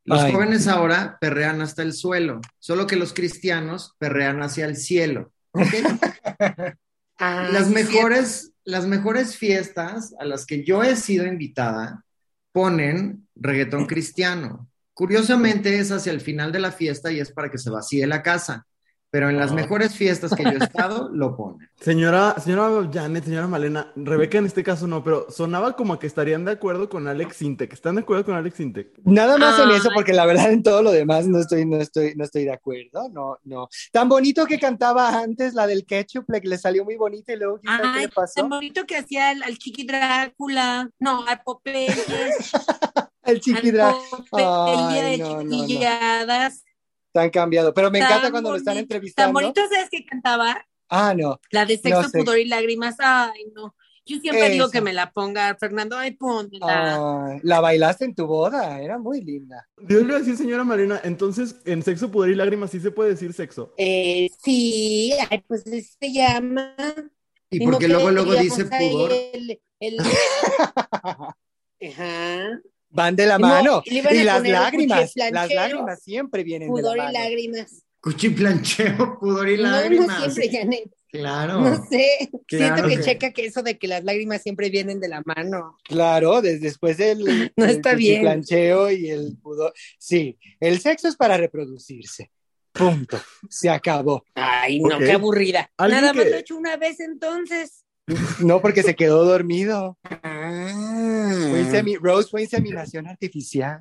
Los Ay. jóvenes ahora perrean hasta el suelo, solo que los cristianos perrean hacia el cielo. Ah, Las sí, mejores las mejores fiestas a las que yo he sido invitada ponen reggaetón cristiano. Curiosamente es hacia el final de la fiesta y es para que se vacíe la casa. Pero en las mejores fiestas que yo he estado, lo ponen. Señora, señora Janet, señora Malena, Rebeca en este caso no, pero sonaba como que estarían de acuerdo con Alex Intec. ¿Están de acuerdo con Alex Intec? Nada más en eso, porque la verdad en todo lo demás no estoy, no estoy, no estoy de acuerdo. No, no. Tan bonito que cantaba antes la del ketchup, le, le salió muy bonita y luego quién sabe qué le pasó. tan bonito que hacía al, al Chiqui Drácula. No, al Popeyes. El al Popeye Ay, de no, no, no. Tan cambiado. Pero me encanta cuando lo están entrevistando. Tan bonito, ¿sabes qué cantaba? Ah, no. La de sexo, No sé. pudor y lágrimas. Ay, no. Yo siempre digo que me la ponga, Fernando. Ay, pónmela. Ay, la bailaste en tu boda, era muy linda. Yo le decir, señora Malena, entonces en sexo, pudor y lágrimas sí se puede decir sexo. Eh, sí, ay, pues así se llama. Y porque que luego, luego dice pudor. El, el- Ajá. Van de la No, mano. y y las lágrimas, las lágrimas siempre vienen Pudor de la y mano. lágrimas. Cuchiplancheo, pudor y No, no lágrimas. siempre, Janet. Claro. No sé. Claro Siento que, que- checa que eso de que las lágrimas siempre vienen de la mano. Claro, desde después del No está bien. cuchiplancheo y el pudor. Sí, el sexo es para reproducirse. Punto. Se acabó. Ay, no, qué aburrida. Nada más lo he hecho una vez entonces. No porque se quedó dormido. Ah. Fue insemi- Rose fue inseminación artificial.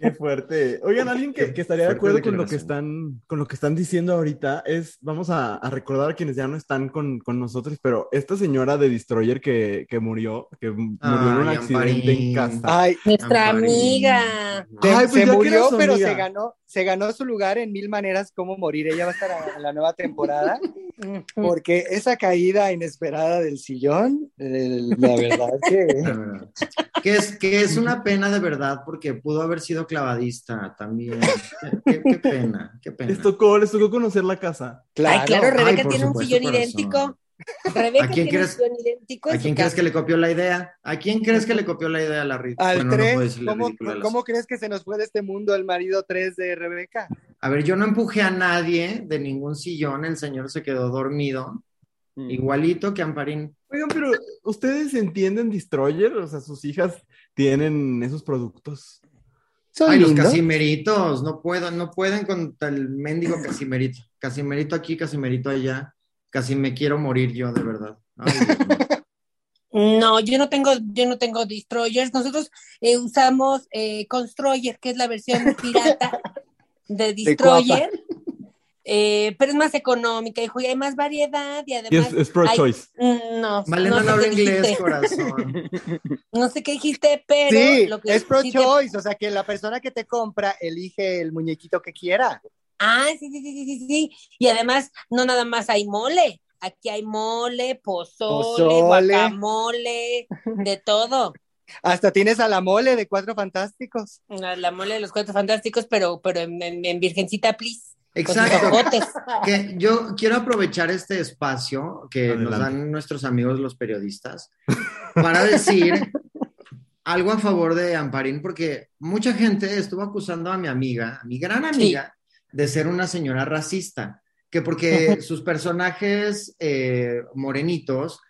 Qué fuerte. Oigan, alguien que, que estaría de acuerdo con lo que están, con lo que están diciendo ahorita es, vamos a, a recordar a quienes ya no están con, con nosotros, pero esta señora de Destroyer que, que murió, que murió en un accidente en casa. Ay, Nuestra Amparín. amiga. se, Ay, pues se ya que murió, pero amiga. se ganó, se ganó su lugar en mil maneras como morir. Ella va a estar a- en la nueva temporada. Porque esa caída inesperada del sillón, la verdad que. Que es, que es una pena de verdad porque pudo haber sido clavadista también. Qué, qué pena, qué pena. Les tocó, les tocó conocer la casa. Ay, claro, Rebeca Ay, tiene un sillón idéntico. Rebeca ¿A quién tiene crees- ¿A quién crees que le copió la idea? ¿A quién crees que le copió la idea a la Rita? Al Bueno, no 3, puedo decirle ¿cómo, crees que se nos fue de este mundo el marido 3 de Rebeca? A ver, yo no empujé a nadie de ningún sillón, el señor se quedó dormido, Mm. igualito que Amparín. Oigan, pero ¿ustedes entienden Destroyer? O sea, sus hijas tienen esos productos. Son Ay, los casimeritos, no puedo, no pueden con el mendigo casimerito. Casimerito aquí, casimerito allá. Casi me quiero morir yo, de verdad. Ay. No, yo no tengo, yo no tengo destroyers. Nosotros eh, usamos eh, Constroyer, que es la versión pirata de destroyer. Eh, pero es más económica, hijo, y hay más variedad y además. es, es pro hay- choice. Mm, No, Malena no no, sé habla qué inglés, dijiste. corazón. No sé qué dijiste, pero Sí, lo que es pro sí te- choice, o sea que la persona que te compra elige el muñequito que quiera. Ah, sí, sí, sí, sí, sí, sí. Y además, no nada más hay mole. Aquí hay mole, pozole, Pozole. guacamole, de todo. Hasta tienes a la mole de Cuatro Fantásticos. La, la mole de los cuatro fantásticos, pero, pero en, en- en Virgencita, please. Exacto. Que yo quiero aprovechar este espacio que nos dan nuestros amigos los periodistas para decir algo a favor de Amparín, porque mucha gente estuvo acusando a mi amiga, a mi gran amiga, de ser una señora racista, que porque sus personajes eh, morenitos,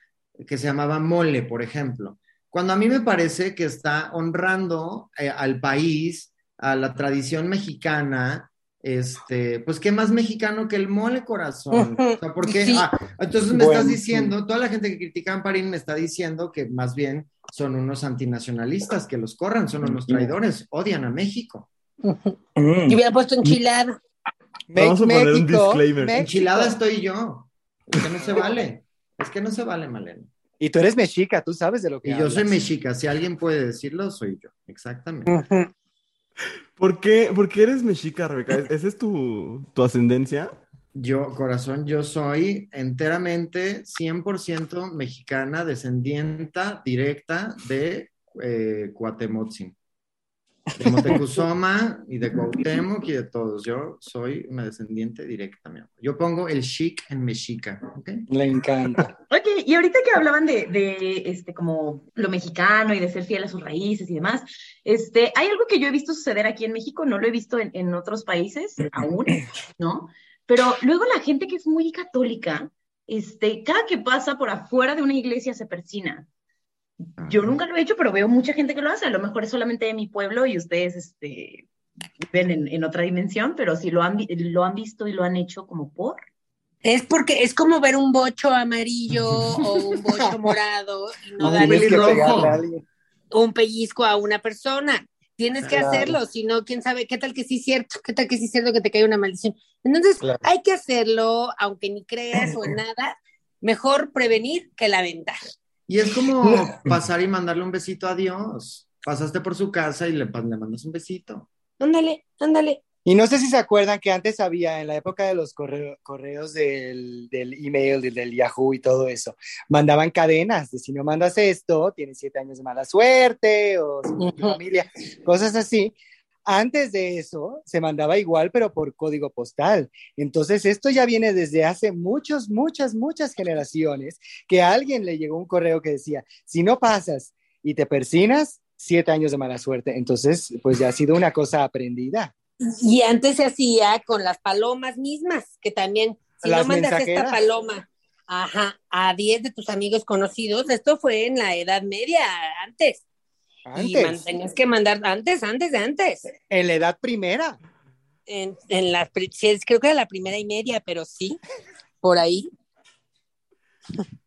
que se llamaban Mole, por ejemplo, cuando a mí me parece que está honrando eh, al país, a la tradición mexicana, este, pues qué más mexicano que el mole corazón. O sea, ¿por qué? Sí. Ah, entonces me Bueno, estás diciendo, toda la gente que critica a Amparín me está diciendo que más bien son unos antinacionalistas, que los corran, son unos traidores, odian a México. Yo hubiera puesto enchilada. Vamos a poner un disclaimer. México. Enchilada estoy yo. Es que no se vale. Es que no se vale, Malena. Y tú eres mexica, tú sabes de lo que Y yo soy mexica. Si alguien puede decirlo, soy yo. Exactamente. ¿Por qué, por qué eres mexica, Rebeca? ¿Es- ¿Esa es tu, tu ascendencia? Yo, corazón, yo soy enteramente 100% mexicana, descendienta directa de eh, Cuatemotzin. De Motecuzoma y de Cuauhtémoc y de todos. Yo soy una descendiente directa, mi amor. Yo pongo el chic en mexica, ¿ok? Le encanta. Oye, y ahorita que hablaban de, de, este, como lo mexicano y de ser fiel a sus raíces y demás, este, hay algo que yo he visto suceder aquí en México, no lo he visto en, en otros países aún, ¿no? Pero luego la gente que es muy católica, este, cada que pasa por afuera de una iglesia se persina. Yo nunca lo he hecho, pero veo mucha gente que lo hace. A lo mejor es solamente de mi pueblo y ustedes este, viven en, en otra dimensión, pero si lo han, lo han visto y lo han hecho como por. Es porque es como ver un bocho amarillo o un bocho morado y no O un pellizco a una persona. Tienes que hacerlo, si no, quién sabe, qué tal que sí es cierto, qué tal que sí es cierto que te cae una maldición. Entonces, Claro. hay que hacerlo, aunque ni creas o en nada, mejor prevenir que lamentar. Y es como pasar y mandarle un besito a Dios. Pasaste por su casa y le, le mandas un besito. Ándale, ándale. Y no sé si se acuerdan que antes había, en la época de los correo- correos del, del email, del, del Yahoo y todo eso, mandaban cadenas de si no mandas esto, tienes siete años de mala suerte o sin tu familia, cosas así. Antes de eso se mandaba igual, pero por código postal. Entonces, esto ya viene desde hace muchos, muchas, muchas generaciones, que a alguien le llegó un correo que decía, si no pasas y te persinas, siete años de mala suerte. Entonces, pues ya ha sido una cosa aprendida. Y antes se hacía con las palomas mismas, que también, si no mandas esta paloma ajá, a 10 de tus amigos conocidos, esto fue en la Edad Media, antes. Y Antes, tenías que mandar antes, antes antes. en la edad primera. En, en la, creo que era la primera y media, pero sí, por ahí.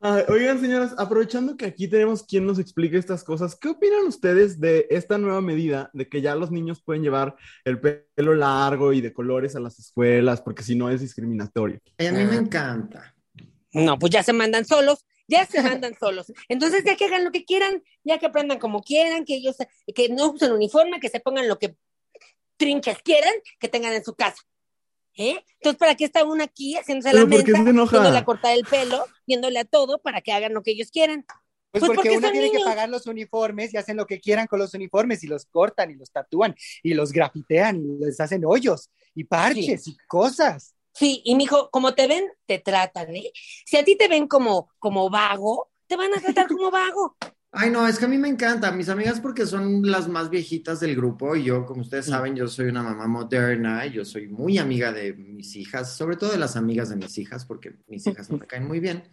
Ay, oigan, señoras, aprovechando que aquí tenemos quien nos explique estas cosas, ¿qué opinan ustedes de esta nueva medida de que ya los niños pueden llevar el pelo largo y de colores a las escuelas porque si no es discriminatorio? A mí me Ah. encanta. No, pues ya se mandan solos, ya se mandan solos. Entonces, ya que hagan lo que quieran, ya que aprendan como quieran, que ellos, que no usen uniforme, que se pongan lo que trinches quieran, que tengan en su casa. ¿Eh? Entonces, ¿para qué está uno aquí haciéndose la Pero ¿por qué mensa, se enoja? viéndole a cortar el pelo, viéndole a todo para que hagan lo que ellos quieran? Pues, Pues porque porque uno tiene que pagar los uniformes y hacen lo que quieran con los uniformes y los cortan y los tatúan y los grafitean y les hacen hoyos y parches y cosas. Sí, y mijo, como te ven, te tratan, ¿eh? Si a ti te ven como, como vago, te van a tratar como vago. Ay, no, es que a mí me encanta. Mis amigas porque son las más viejitas del grupo y yo, como ustedes saben, yo soy una mamá moderna y yo soy muy amiga de mis hijas, sobre todo de las amigas de mis hijas, porque mis hijas no me caen muy bien,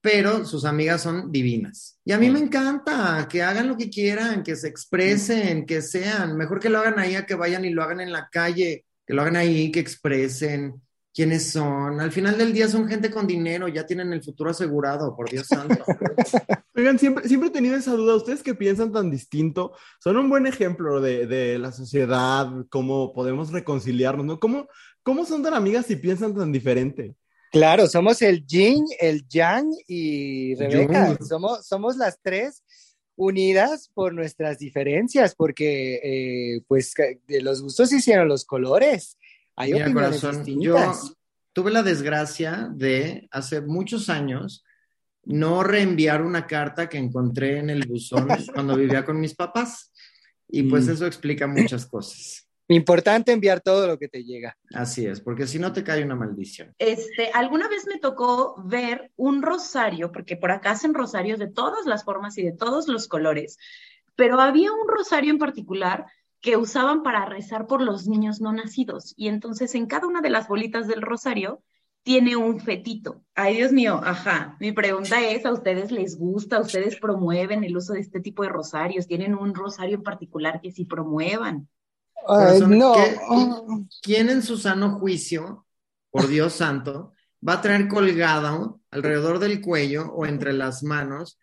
pero sus amigas son divinas. Y a mí me encanta que hagan lo que quieran, que se expresen, que sean. Mejor que lo hagan ahí a que vayan y lo hagan en la calle, que lo hagan ahí, que expresen quiénes son. Al final del día son gente con dinero, ya tienen el futuro asegurado, por Dios santo. Oigan, siempre, siempre he tenido esa duda. ¿Ustedes que piensan tan distinto? Son un buen ejemplo de, de la sociedad, cómo podemos reconciliarnos, ¿no? ¿Cómo, ¿Cómo son tan amigas si piensan tan diferente? Claro, somos el yin, el yang y Rebeca. Somos, somos las tres unidas por nuestras diferencias, porque eh, pues de los gustos se hicieron los colores. Hay Mira, opiniones corazón, yo distintas. tuve la desgracia de hace muchos años no reenviar una carta que encontré en el buzón cuando vivía con mis papás. Y pues Mm. eso explica muchas cosas. Importante enviar todo lo que te llega. Así es, porque si no te cae una maldición. Este, alguna vez me tocó ver un rosario, porque por acá hacen rosarios de todas las formas y de todos los colores, pero había un rosario en particular que usaban para rezar por los niños no nacidos. Y entonces en cada una de las bolitas del rosario tiene un fetito. Ay, Dios mío, ajá. Mi pregunta es, ¿a ustedes les gusta? ¿A ustedes promueven el uso de este tipo de rosarios? ¿Tienen un rosario en particular que sí promuevan? Corazón, no. ¿qué- ¿Quién en su sano juicio, por Dios santo, va a traer colgado alrededor del cuello o entre las manos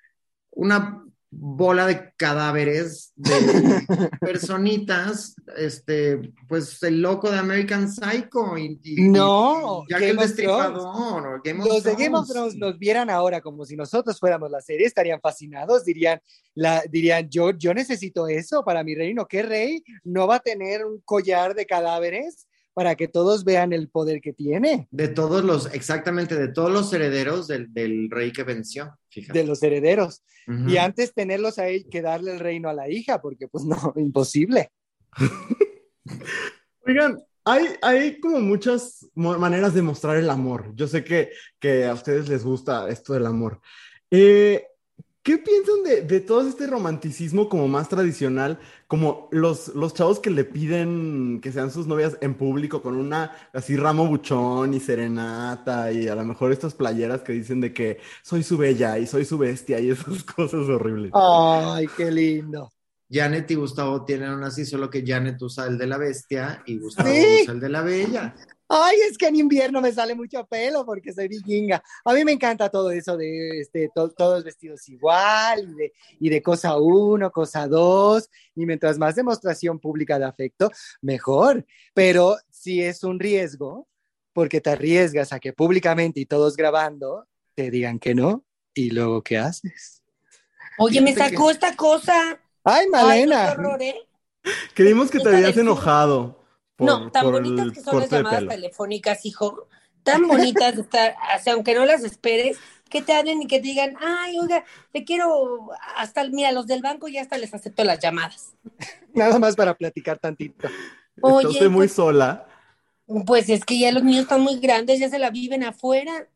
una bola de cadáveres de personitas, este, pues el loco de American Psycho y, y- No, y Jack Game el of Destripador, o Game of Los de Game of Thrones. Thrones nos vieran ahora como si nosotros fuéramos la serie, estarían fascinados, dirían, la, dirían yo, yo necesito eso para mi reino. ¿Qué rey no va a tener un collar de cadáveres para que todos vean el poder que tiene De todos los, exactamente, de todos los herederos del, del rey que venció, fíjate. de los herederos? Y antes tenerlos ahí que darle el reino a la hija, porque pues no, imposible. Oigan, hay, hay como muchas maneras de mostrar el amor. Yo sé que, que a ustedes les gusta esto del amor. Eh, ¿Qué piensan de, de todo este romanticismo como más tradicional? Como los, los chavos que le piden que sean sus novias en público con una así ramo buchón y serenata y a lo mejor estas playeras que dicen de que soy su bella y soy su bestia y esas cosas horribles. Ay, qué lindo. Janet y Gustavo tienen una así, solo que Janet usa el de la bestia y Gustavo Sí. usa el de la bella. Ay, es que en invierno me sale mucho pelo porque soy vikinga. A mí me encanta todo eso de este, to- todos vestidos igual y de, y de cosa uno, cosa dos. Y mientras más demostración pública de afecto, mejor. Pero si es un riesgo, porque te arriesgas a que públicamente y todos grabando te digan que no. ¿Y luego qué haces? Oye, me sacó esta cosa. Ay, Ay, Malena. qué horror, ¿eh? Creímos que te habías enojado por, no, tan bonitas el que son las llamadas telefónicas, hijo. Tan bonitas de estar, o sea, aunque no las esperes, que te hablen y que te digan, ay, oiga, te quiero, hasta, mira, los del banco ya hasta les acepto las llamadas. Nada más para platicar tantito. Oye, usted muy pues- sola. Pues es que ya los niños están muy grandes, ya se la viven afuera.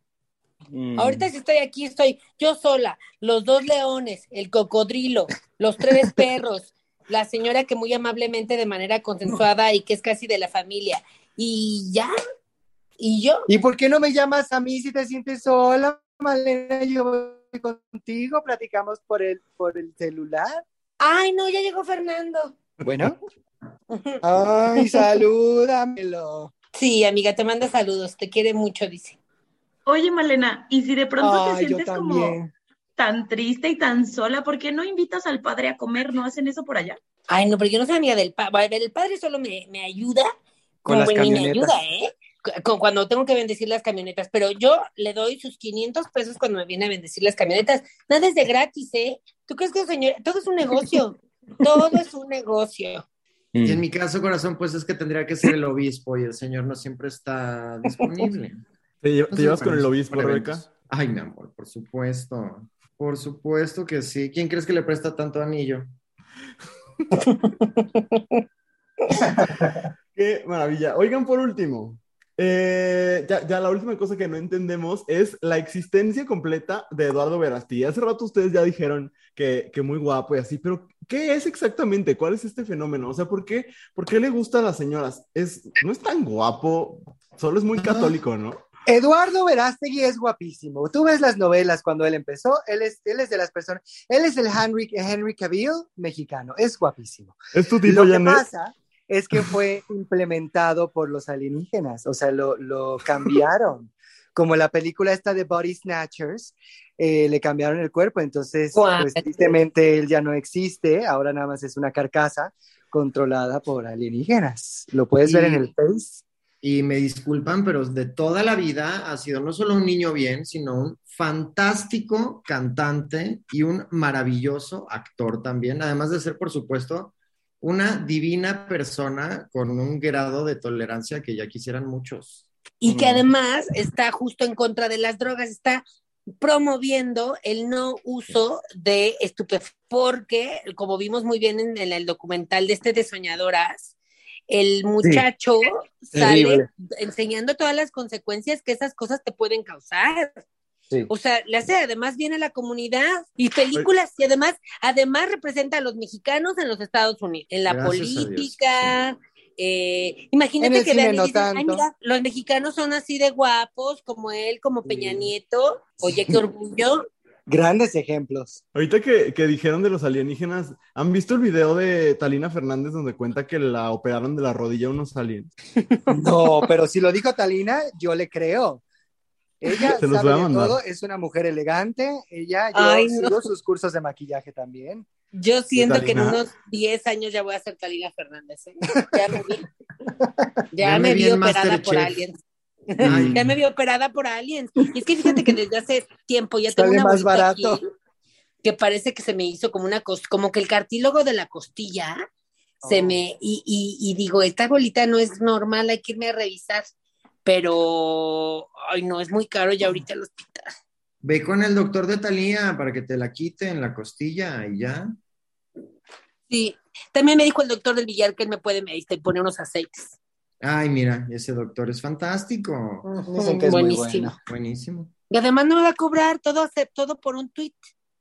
Mm. Ahorita si estoy aquí, estoy yo sola, los dos leones, el cocodrilo, los tres perros, la señora que muy amablemente, de manera consensuada y que es casi de la familia. Y ya, y yo, ¿Y por qué no me llamas a mí si te sientes sola, Malena? Yo voy contigo, platicamos por el, por el celular. ay, no, ya llegó Fernando. Bueno. Ay, salúdamelo. Sí, amiga, te manda saludos, te quiere mucho, dice. Oye, Malena, y si de pronto te Ay, sientes como. Tan triste y tan sola, ¿por qué no invitas al padre a comer? ¿No hacen eso por allá? Ay, no, pero yo no soy amiga del padre. El padre solo me, me ayuda, Con las como ni me camionetas. ayuda, ¿eh? Cu- cu- Cuando tengo que bendecir las camionetas, pero yo le doy sus 500 pesos cuando me viene a bendecir las camionetas. Nada es de gratis, ¿eh? ¿Tú crees que, señor, todo es un negocio? Todo es un negocio. Y en mi caso, corazón, pues es que tendría que ser el obispo y el señor no siempre está disponible. ¿Te, lle- te Entonces, llevas con el obispo, Rebeca? Ay, mi amor, por supuesto. Por supuesto que sí. ¿Quién crees que le presta tanto anillo? Qué maravilla. Oigan, por último, eh, ya, ya la última cosa que no entendemos es la existencia completa de Eduardo Verasti. Hace rato ustedes ya dijeron que, que muy guapo y así, pero ¿qué es exactamente? ¿Cuál es este fenómeno? O sea, ¿por qué, por qué le gusta a las señoras? Es, no es tan guapo, solo es muy católico, ¿no? Eduardo Verástegui es guapísimo. Tú ves las novelas cuando él empezó, él es, él es de las personas, él es el Henry, Henry Cavill mexicano, es guapísimo. ¿Es tu tipo, Lo que pasa es que fue implementado por los alienígenas, o sea, lo, lo cambiaron. Como la película esta de Body Snatchers, eh, le cambiaron el cuerpo, entonces, pues tristemente él ya no existe, ahora nada más es una carcasa controlada por alienígenas. Lo puedes ver en el Face. Y me disculpan, pero de toda la vida ha sido no solo un niño bien, sino un fantástico cantante y un maravilloso actor también, además de ser, por supuesto, una divina persona con un grado de tolerancia que ya quisieran muchos. Y que Mm. además está justo en contra de las drogas, está promoviendo el no uso de estupefacientes, porque como vimos muy bien en, en el documental de este de Soñadoras, el muchacho sale Terrible. enseñando todas las consecuencias que esas cosas te pueden causar. Sí. O sea, le hace además bien a la comunidad y películas y además, además representa a los mexicanos en los Estados Unidos, en la Gracias política. eh, imagínate que cine vean y no "Ay, tanto". mira, los mexicanos son así de guapos, como él, como Peña Sí. Nieto. Oye, qué orgullo. Grandes ejemplos. Ahorita que, que dijeron de los alienígenas, ¿han visto el video de Talina Fernández donde cuenta que la operaron de la rodilla unos aliens? No, pero si lo dijo Talina, yo le creo. Ella Se los sabe voy a de mandar. todo, es una mujer elegante. Ella, yo Ay, no. sigo sus cursos de maquillaje también. Yo siento que en unos 10 años ya voy a ser Talina Fernández. ¿eh? Ya me vi. Ya me me vi operada por Masterchef. aliens. Ay. Ya me vi operada por aliens. Y es que fíjate que desde hace tiempo ya tengo una más bolita barato. aquí que parece que se me hizo como una cos- como que el cartílago de la costilla se Oh. me y, y, y digo, esta bolita no es normal, hay que irme a revisar. Pero ay no, es muy caro ya ahorita el hospital. Ve con el doctor de Talía para que te la quite en la costilla y ya. Sí, también me dijo el doctor del billar que él me puede este, poner unos aceites. Ay, mira, ese doctor es fantástico. Dicen que es muy Buenísimo. bueno. Buenísimo. Y además no me va a cobrar todo, todo por un tweet.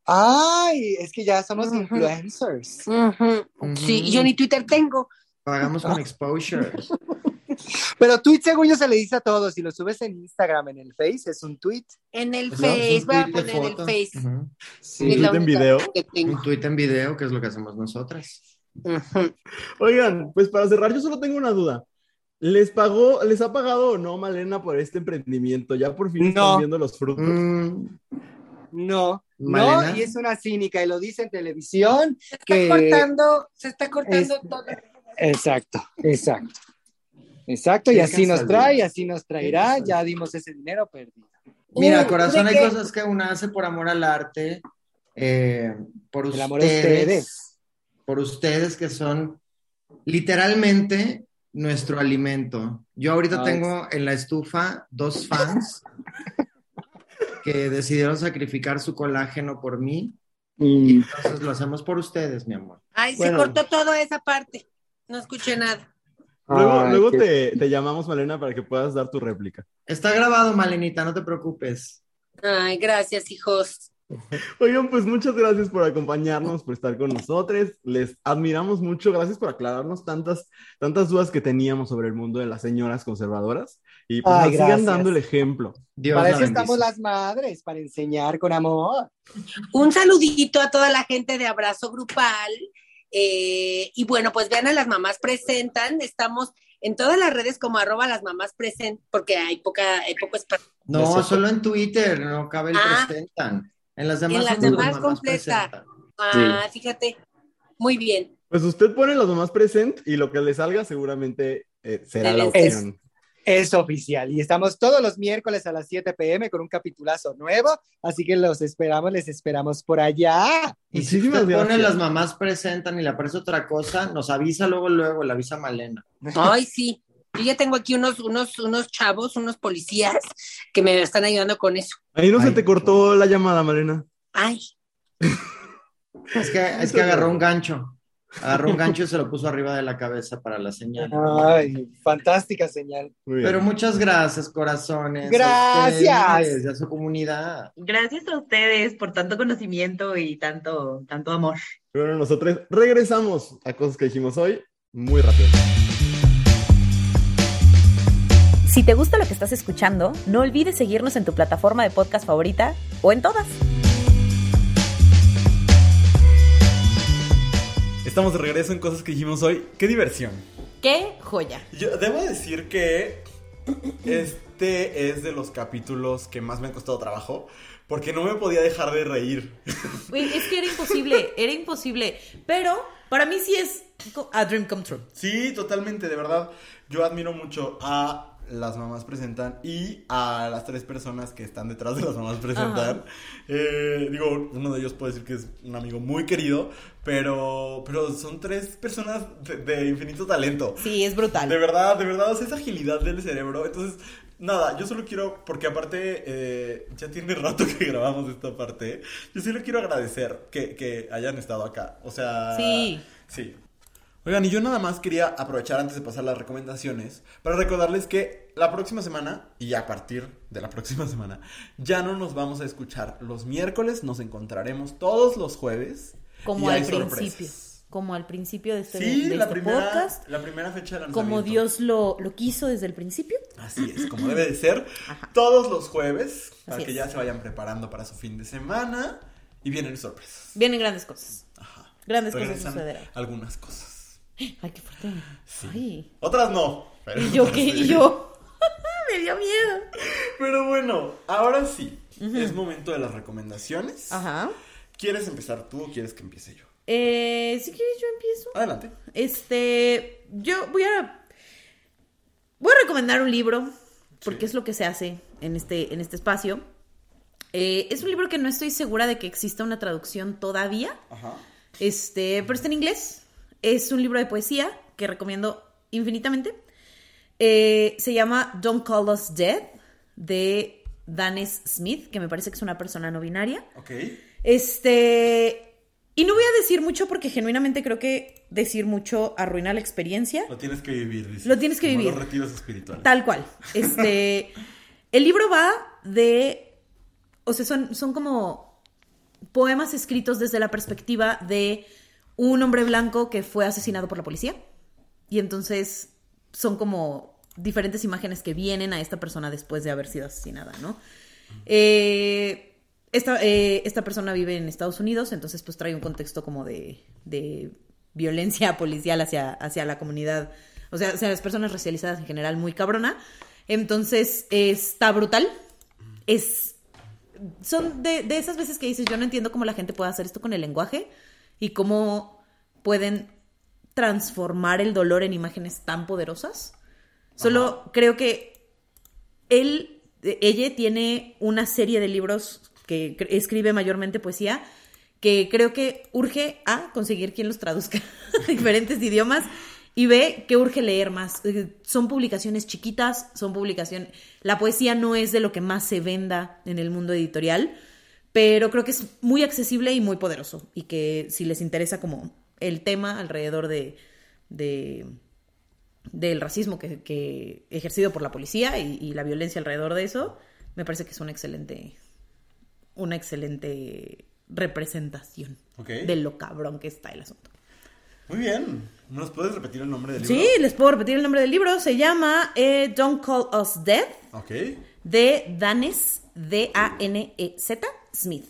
Ay, es que ya somos influencers. Ujú. Sí, y yo ni Twitter tengo. Pagamos con exposure. Pero tweet, según yo, se le dice a todos. Si lo subes en Instagram, en el Face, es un tweet. En el Es Face, un voy a poner el. Face. Sí. La ¿Tweet en video? Un tweet en video, que es lo que hacemos nosotras. Oigan, pues para cerrar, yo solo tengo una duda. ¿Les pagó, les ha pagado o no Malena por este emprendimiento? Ya por fin No. están viendo los frutos. Mm, No, Malena. no, y es una cínica y lo dice en televisión. Se está Que... cortando, se está cortando Es- todo. Exacto, exacto. Exacto, y así nos trae, y así nos traerá. Ya dimos ese dinero perdido. Mira, corazón, ¿de hay cosas que uno hace por amor al arte, eh, por El ustedes, amor a ustedes. por ustedes que son literalmente nuestro alimento. Yo ahorita Ay. tengo en la estufa dos fans que decidieron sacrificar su colágeno por mí y entonces lo hacemos por ustedes, mi amor. Ay, Bueno. se cortó toda esa parte. No escuché nada. Luego, Ay, luego qué- te, te llamamos, Malena, para que puedas dar tu réplica. Está grabado, Malenita, no te preocupes. Ay, gracias, hijos. Oigan, pues muchas gracias por acompañarnos, por estar con nosotros. Les admiramos mucho. Gracias por aclararnos tantas, tantas dudas que teníamos sobre el mundo de las señoras conservadoras. Y pues Ay, nos sigan dando el ejemplo. Dios Para eso estamos bendice. las madres, para enseñar con amor. Un saludito a toda la gente de Abrazo Grupal. eh, y bueno, pues vean a las mamás presentan. Estamos en todas las redes como arroba las mamás presentan, porque hay poca, hay poco espacio. No, solo en Twitter, no cabe el Ah. presentan. En las demás, En las demás completa. Ah, fíjate. Muy bien. Pues usted pone las mamás present y lo que le salga seguramente eh, será la opción. Es oficial. Y estamos todos los miércoles a las 7 pm con un capitulazo nuevo. Así que los esperamos, les esperamos por allá. Y si Muchísimas usted pone gracias. las mamás presentan y le aparece otra cosa, nos avisa luego, luego, le avisa Malena. Ay, sí. Yo ya tengo aquí unos, unos, unos chavos, unos policías que me están ayudando con eso. Ahí no se te cortó la llamada, Malena. Ay, Es que, es que agarró un gancho. Agarró un gancho y se lo puso arriba de la cabeza para la señal. Ay, fantástica señal. Pero muchas gracias, corazones. a Gracias. ustedes y a su comunidad. Gracias a ustedes por tanto conocimiento y tanto, tanto amor. Bueno, nosotros regresamos a cosas que dijimos hoy muy rápido. Si te gusta lo que estás escuchando, no olvides seguirnos en tu plataforma de podcast favorita o en todas. Estamos de regreso en cosas que dijimos hoy. ¡Qué diversión! ¡Qué joya! Yo debo decir que este es de los capítulos que más me han costado trabajo porque no me podía dejar de reír. Güey, es que era imposible, era imposible. Pero para mí sí es a dream come true. Sí, totalmente, de verdad. Yo admiro mucho a las mamás presentan y a las tres personas que están detrás de las mamás presentan. Eh, digo, uno de ellos puede decir que es un amigo muy querido, pero, pero son tres personas de, de infinito talento. Sí, es brutal. De verdad, de verdad, o sea, esa agilidad del cerebro. Entonces, nada, yo solo quiero, porque aparte eh, ya tiene rato que grabamos esta parte, yo sí le quiero agradecer que, que hayan estado acá. O sea, Sí. Sí. Oigan, y yo nada más quería aprovechar antes de pasar las recomendaciones para recordarles que la próxima semana, y a partir de la próxima semana, ya no nos vamos a escuchar los miércoles, nos encontraremos todos los jueves. Como y al sorpresas. principio. Como al principio de este, Sí, de la, este primera, podcast. la primera fecha de lanzamiento. Como Dios lo, lo quiso desde el principio. Así es, como debe de ser. Ajá. Todos los jueves, para Así que es. ya se vayan preparando para su fin de semana. Y vienen sorpresas. Vienen grandes cosas. Ajá. Grandes cosas sucederán. algunas cosas. Ay, qué fuerte. Sí. Ay. Otras no. pero ¿Y yo qué? ¿Y yo? Me dio miedo. Pero bueno, ahora sí. Es momento de las recomendaciones. Ajá. ¿Quieres empezar tú o quieres que empiece yo? Eh, si quieres, yo empiezo. Adelante. Este, yo voy a voy a recomendar un libro porque Sí. es lo que se hace en este en este espacio. Eh, es un libro que no estoy segura de que exista una traducción todavía. Ajá. Este, pero está en inglés. Es un libro de poesía que recomiendo infinitamente. Eh, se llama Don't Call Us Dead de Danes Smith, que me parece que es una persona no binaria. Ok. Este. Y no voy a decir mucho porque genuinamente creo que decir mucho arruina la experiencia. Lo tienes que vivir, dice. Lo tienes que Como vivir. Los retiros espirituales. Tal cual. Este. el libro va de. O sea, son, son como poemas escritos desde la perspectiva de un hombre blanco que fue asesinado por la policía. Y entonces son como diferentes imágenes que vienen a esta persona después de haber sido asesinada, ¿no? Eh, esta, eh, esta persona vive en Estados Unidos, entonces pues trae un contexto como de, de violencia policial hacia, hacia la comunidad, o sea, hacia las personas racializadas en general muy cabrona. Entonces está brutal. Es. Son de, de esas veces que dices, yo no entiendo cómo la gente puede hacer esto con el lenguaje y cómo pueden transformar el dolor en imágenes tan poderosas. Solo creo que él, ella tiene una serie de libros que escribe mayormente poesía que creo que urge a conseguir quien los traduzca a diferentes idiomas y B que urge leer más. Eh, Son publicaciones chiquitas, son publicaciones... La poesía no es de lo que más se venda en el mundo editorial, pero creo que es muy accesible y muy poderoso y que si les interesa como el tema alrededor de... de del racismo que, que ejercido por la policía y, y la violencia alrededor de eso, me parece que es una excelente, una excelente representación de lo cabrón que está el asunto. Muy bien. ¿Nos puedes repetir el nombre del libro? Sí, les puedo repetir el nombre del libro. Se llama eh, Don't Call Us Dead Ok. de Danes, D-A-N-E-Z, Smith.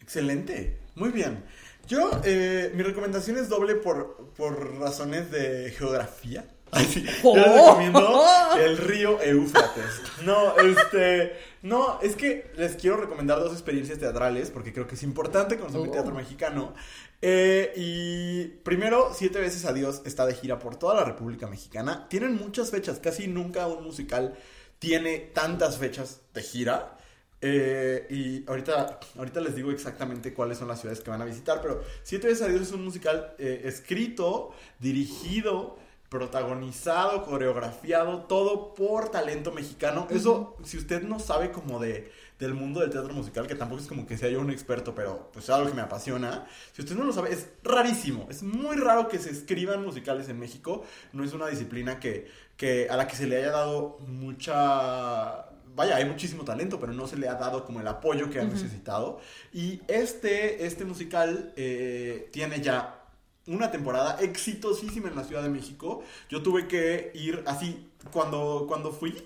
Excelente. Muy bien. Yo, eh, mi recomendación es doble por, por razones de geografía. Ay, sí. Yo les Oh. recomiendo el río Éufrates. No, este. No, es que les quiero recomendar dos experiencias teatrales porque creo que es importante conocer el Oh. teatro mexicano. Eh, y primero, Siete veces Adiós está de gira por toda la República Mexicana. Tienen muchas fechas, casi nunca un musical tiene tantas fechas de gira. Eh, y ahorita, ahorita les digo exactamente cuáles son las ciudades que van a visitar, pero Siete veces Adiós es un musical eh, escrito, dirigido, protagonizado, coreografiado, todo por talento mexicano. Eso, si usted no sabe como de del mundo del teatro musical, que tampoco es como que sea yo un experto, pero pues es algo que me apasiona. Si usted no lo sabe, es rarísimo. Es muy raro que se escriban musicales en México. No es una disciplina que, que a la que se le haya dado mucha vaya, hay muchísimo talento, pero no se le ha dado como el apoyo que ha necesitado. Y este, este musical eh, tiene ya una temporada exitosísima en la Ciudad de México. Yo tuve que ir así, cuando, cuando fui,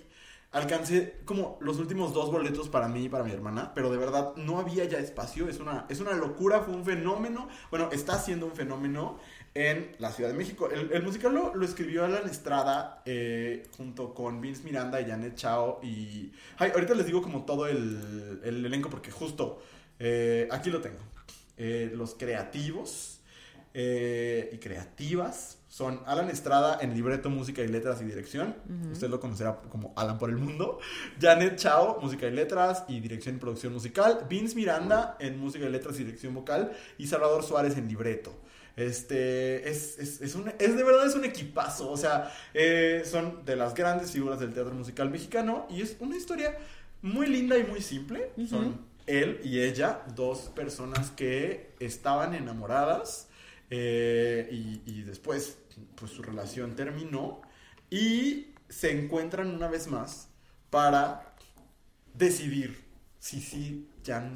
alcancé como los últimos dos boletos para mí y para mi hermana, pero de verdad no había ya espacio, es una, es una locura, fue un fenómeno, bueno, está siendo un fenómeno en la Ciudad de México. El, el musical lo, lo escribió Alan Estrada eh, junto con Vince Miranda y Janet Chao y... Ay, ahorita les digo como todo el, el elenco porque justo eh, aquí lo tengo. Eh, los creativos eh, y creativas son Alan Estrada en libreto, música y letras y dirección. Usted lo conocerá como Alan por el mundo. Janet Chao, música y letras y dirección y producción musical. Vince Miranda en música y letras y dirección vocal. Y Salvador Suárez en libreto. Este es, es, es, un, es de verdad es un equipazo. O sea, eh, son de las grandes figuras del teatro musical mexicano. Y es una historia muy linda y muy simple. Son él y ella, dos personas que estaban enamoradas. eh, y, y después, pues su relación terminó. Y se encuentran una vez más para decidir si sí ya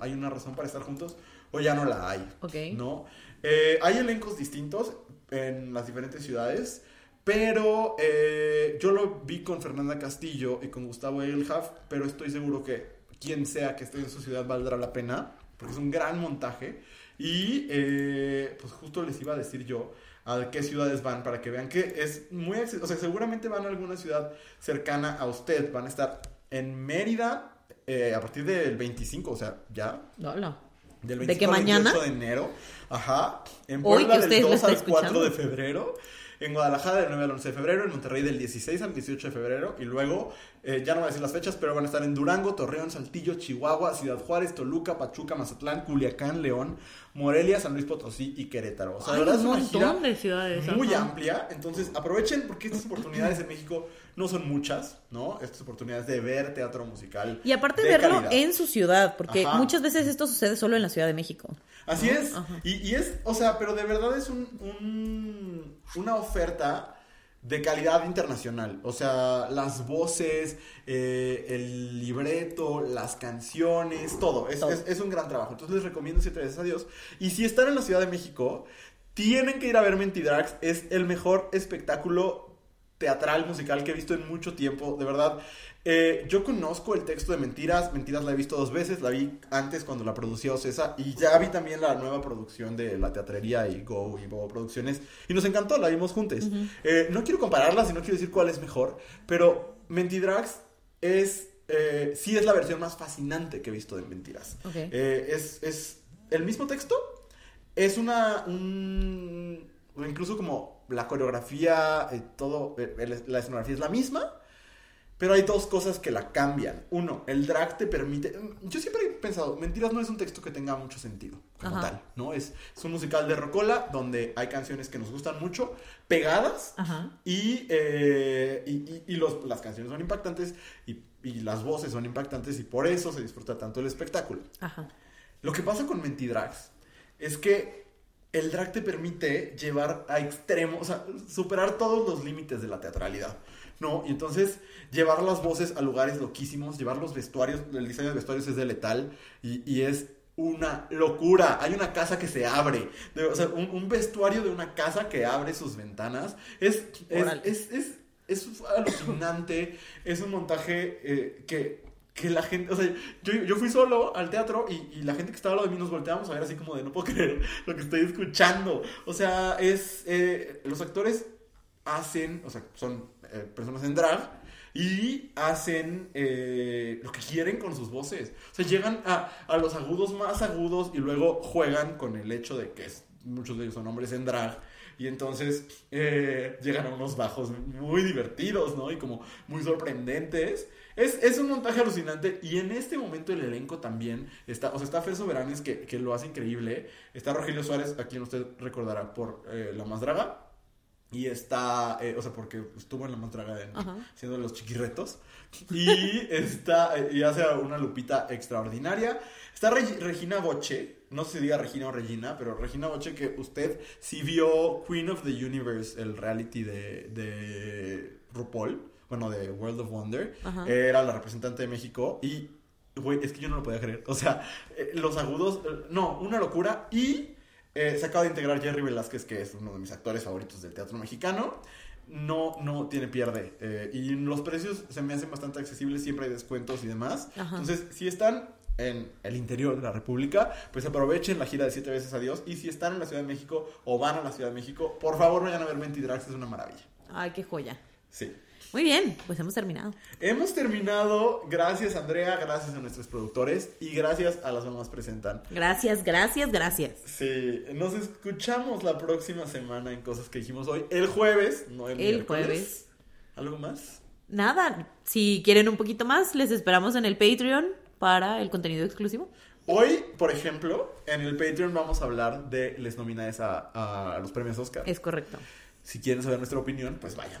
hay una razón para estar juntos o ya no la hay. Ok. ¿No? Eh, hay elencos distintos en las diferentes ciudades, pero eh, yo lo vi con Fernanda Castillo y con Gustavo Egelhaf, pero estoy seguro que quien sea que esté en su ciudad valdrá la pena, porque es un gran montaje. Y eh, pues justo les iba a decir yo a qué ciudades van para que vean que es muy o sea, seguramente van a alguna ciudad cercana a usted, van a estar en Mérida eh, a partir del 25, o sea, ya Hola. del ¿De 25 que al mañana? 28 de enero. Ajá. En Puebla del ustedes lo 2 están al 4 de febrero. En Guadalajara del 9 al 11 de febrero. En Monterrey del 16 al 18 de febrero. Y luego, eh, ya no voy a decir las fechas, pero van a estar en Durango, Torreón, Saltillo, Chihuahua, Ciudad Juárez, Toluca, Pachuca, Mazatlán, Culiacán, León, Morelia, San Luis Potosí y Querétaro. O sea, de Ay, verdad un es una gira de ciudades, muy ajá. amplia. Entonces, aprovechen porque estas oportunidades en México no son muchas, ¿no? Estas oportunidades de ver teatro musical. Y aparte de verlo calidad. en su ciudad, porque Ajá. muchas veces esto sucede solo en la Ciudad de México. Así es. Y, y es, o sea, pero de verdad es un, un- una oferta de calidad internacional. O sea, las voces, eh, el libreto, las canciones, todo. Es, Todo. es- es un gran trabajo. Entonces les recomiendo Siete veces a Dios. Y si están en la Ciudad de México, tienen que ir a ver Mentidrags. Es el mejor espectáculo teatral, musical que he visto en mucho tiempo. De verdad, eh, yo conozco el texto de Mentiras. Mentiras la he visto dos veces. La vi antes cuando la producía Ocesa. Y ya vi también la nueva producción de La Teatrería y Go y Bobo Producciones. Y nos encantó, la vimos juntos. Eh, no quiero compararlas y no quiero decir cuál es mejor. Pero Mentidrags es... eh, sí es la versión más fascinante que he visto de Mentiras. Eh, es, es el mismo texto. Es una... un- incluso como la coreografía, eh, todo, eh, el- la escenografía es la misma. Pero hay dos cosas que la cambian. Uno, el drag te permite... Yo siempre he pensado, Mentiras no es un texto que tenga mucho sentido, como Ajá. tal, ¿no? Es, es un musical de Rocola donde hay canciones que nos gustan mucho, pegadas, Ajá. y, eh, y, y- y los- las canciones son impactantes y, y las voces son impactantes y por eso se disfruta tanto el espectáculo. Ajá. Lo que pasa con Mentidrags es que el drag te permite llevar a extremos, o sea, superar todos los límites de la teatralidad, ¿no? Y entonces llevar las voces a lugares loquísimos, llevar los vestuarios, el diseño de vestuarios es de letal y, y es una locura. Hay una casa que se abre, de- o sea, un, un vestuario de una casa que abre sus ventanas. Es, es, es, es alucinante, es un montaje eh, que, que la gente, o sea, yo, yo fui solo al teatro y, y la gente que estaba al lado de mí nos volteamos a ver así como de no puedo creer lo que estoy escuchando. O sea, es, eh, los actores hacen, o sea, son eh, personas en drag y hacen eh, lo que quieren con sus voces. O sea, llegan a, a los agudos más agudos y luego juegan con el hecho de que muchos de ellos son hombres en drag. Y entonces eh, llegan a unos bajos muy divertidos, ¿no? Y como muy sorprendentes. Es, es un montaje alucinante y en este momento el elenco también está, o sea, está Fer Soberanes que, que lo hace increíble, está Rogelio Suárez, a quien usted recordará por eh, La Más Draga, y está, eh, o sea, porque estuvo en La Más Draga en- haciendo los chiquirretos, y está, eh, y hace una Lupita extraordinaria. Está Reg- Regina Boche, no sé si diga Regina o Regina, pero Regina Boche que usted sí vio Queen of the Universe, el reality de, de RuPaul, bueno, de World of Wonder, Ajá. era la representante de México y, güey, es que yo no lo podía creer. O sea, eh, los agudos, eh, no, una locura. Y eh, se acaba de integrar Jerry Velázquez, que es uno de mis actores favoritos del teatro mexicano. No, no tiene pierde. y los precios se me hacen bastante accesibles, siempre hay descuentos y demás. Ajá. Entonces, si están en el interior de la República, pues aprovechen la gira de siete veces a Dios. Y si están en la Ciudad de México o van a la Ciudad de México, por favor vayan a ver Mentidrax, es una maravilla. Ay, qué joya. Sí. Muy bien, pues hemos terminado. Hemos terminado. Gracias, Andrea. Gracias a nuestros productores. Y gracias a las mamás presentan. Gracias, gracias, gracias. Sí, nos escuchamos la próxima semana en cosas que dijimos hoy. El jueves, no el, El miércoles. jueves. ¿Algo más? Nada, si quieren un poquito más, les esperamos en el Patreon para el contenido exclusivo. Hoy, por ejemplo, en el Patreon vamos a hablar de les nominadas a, a los premios Oscar. Es correcto. Si quieren saber nuestra opinión, pues vayan.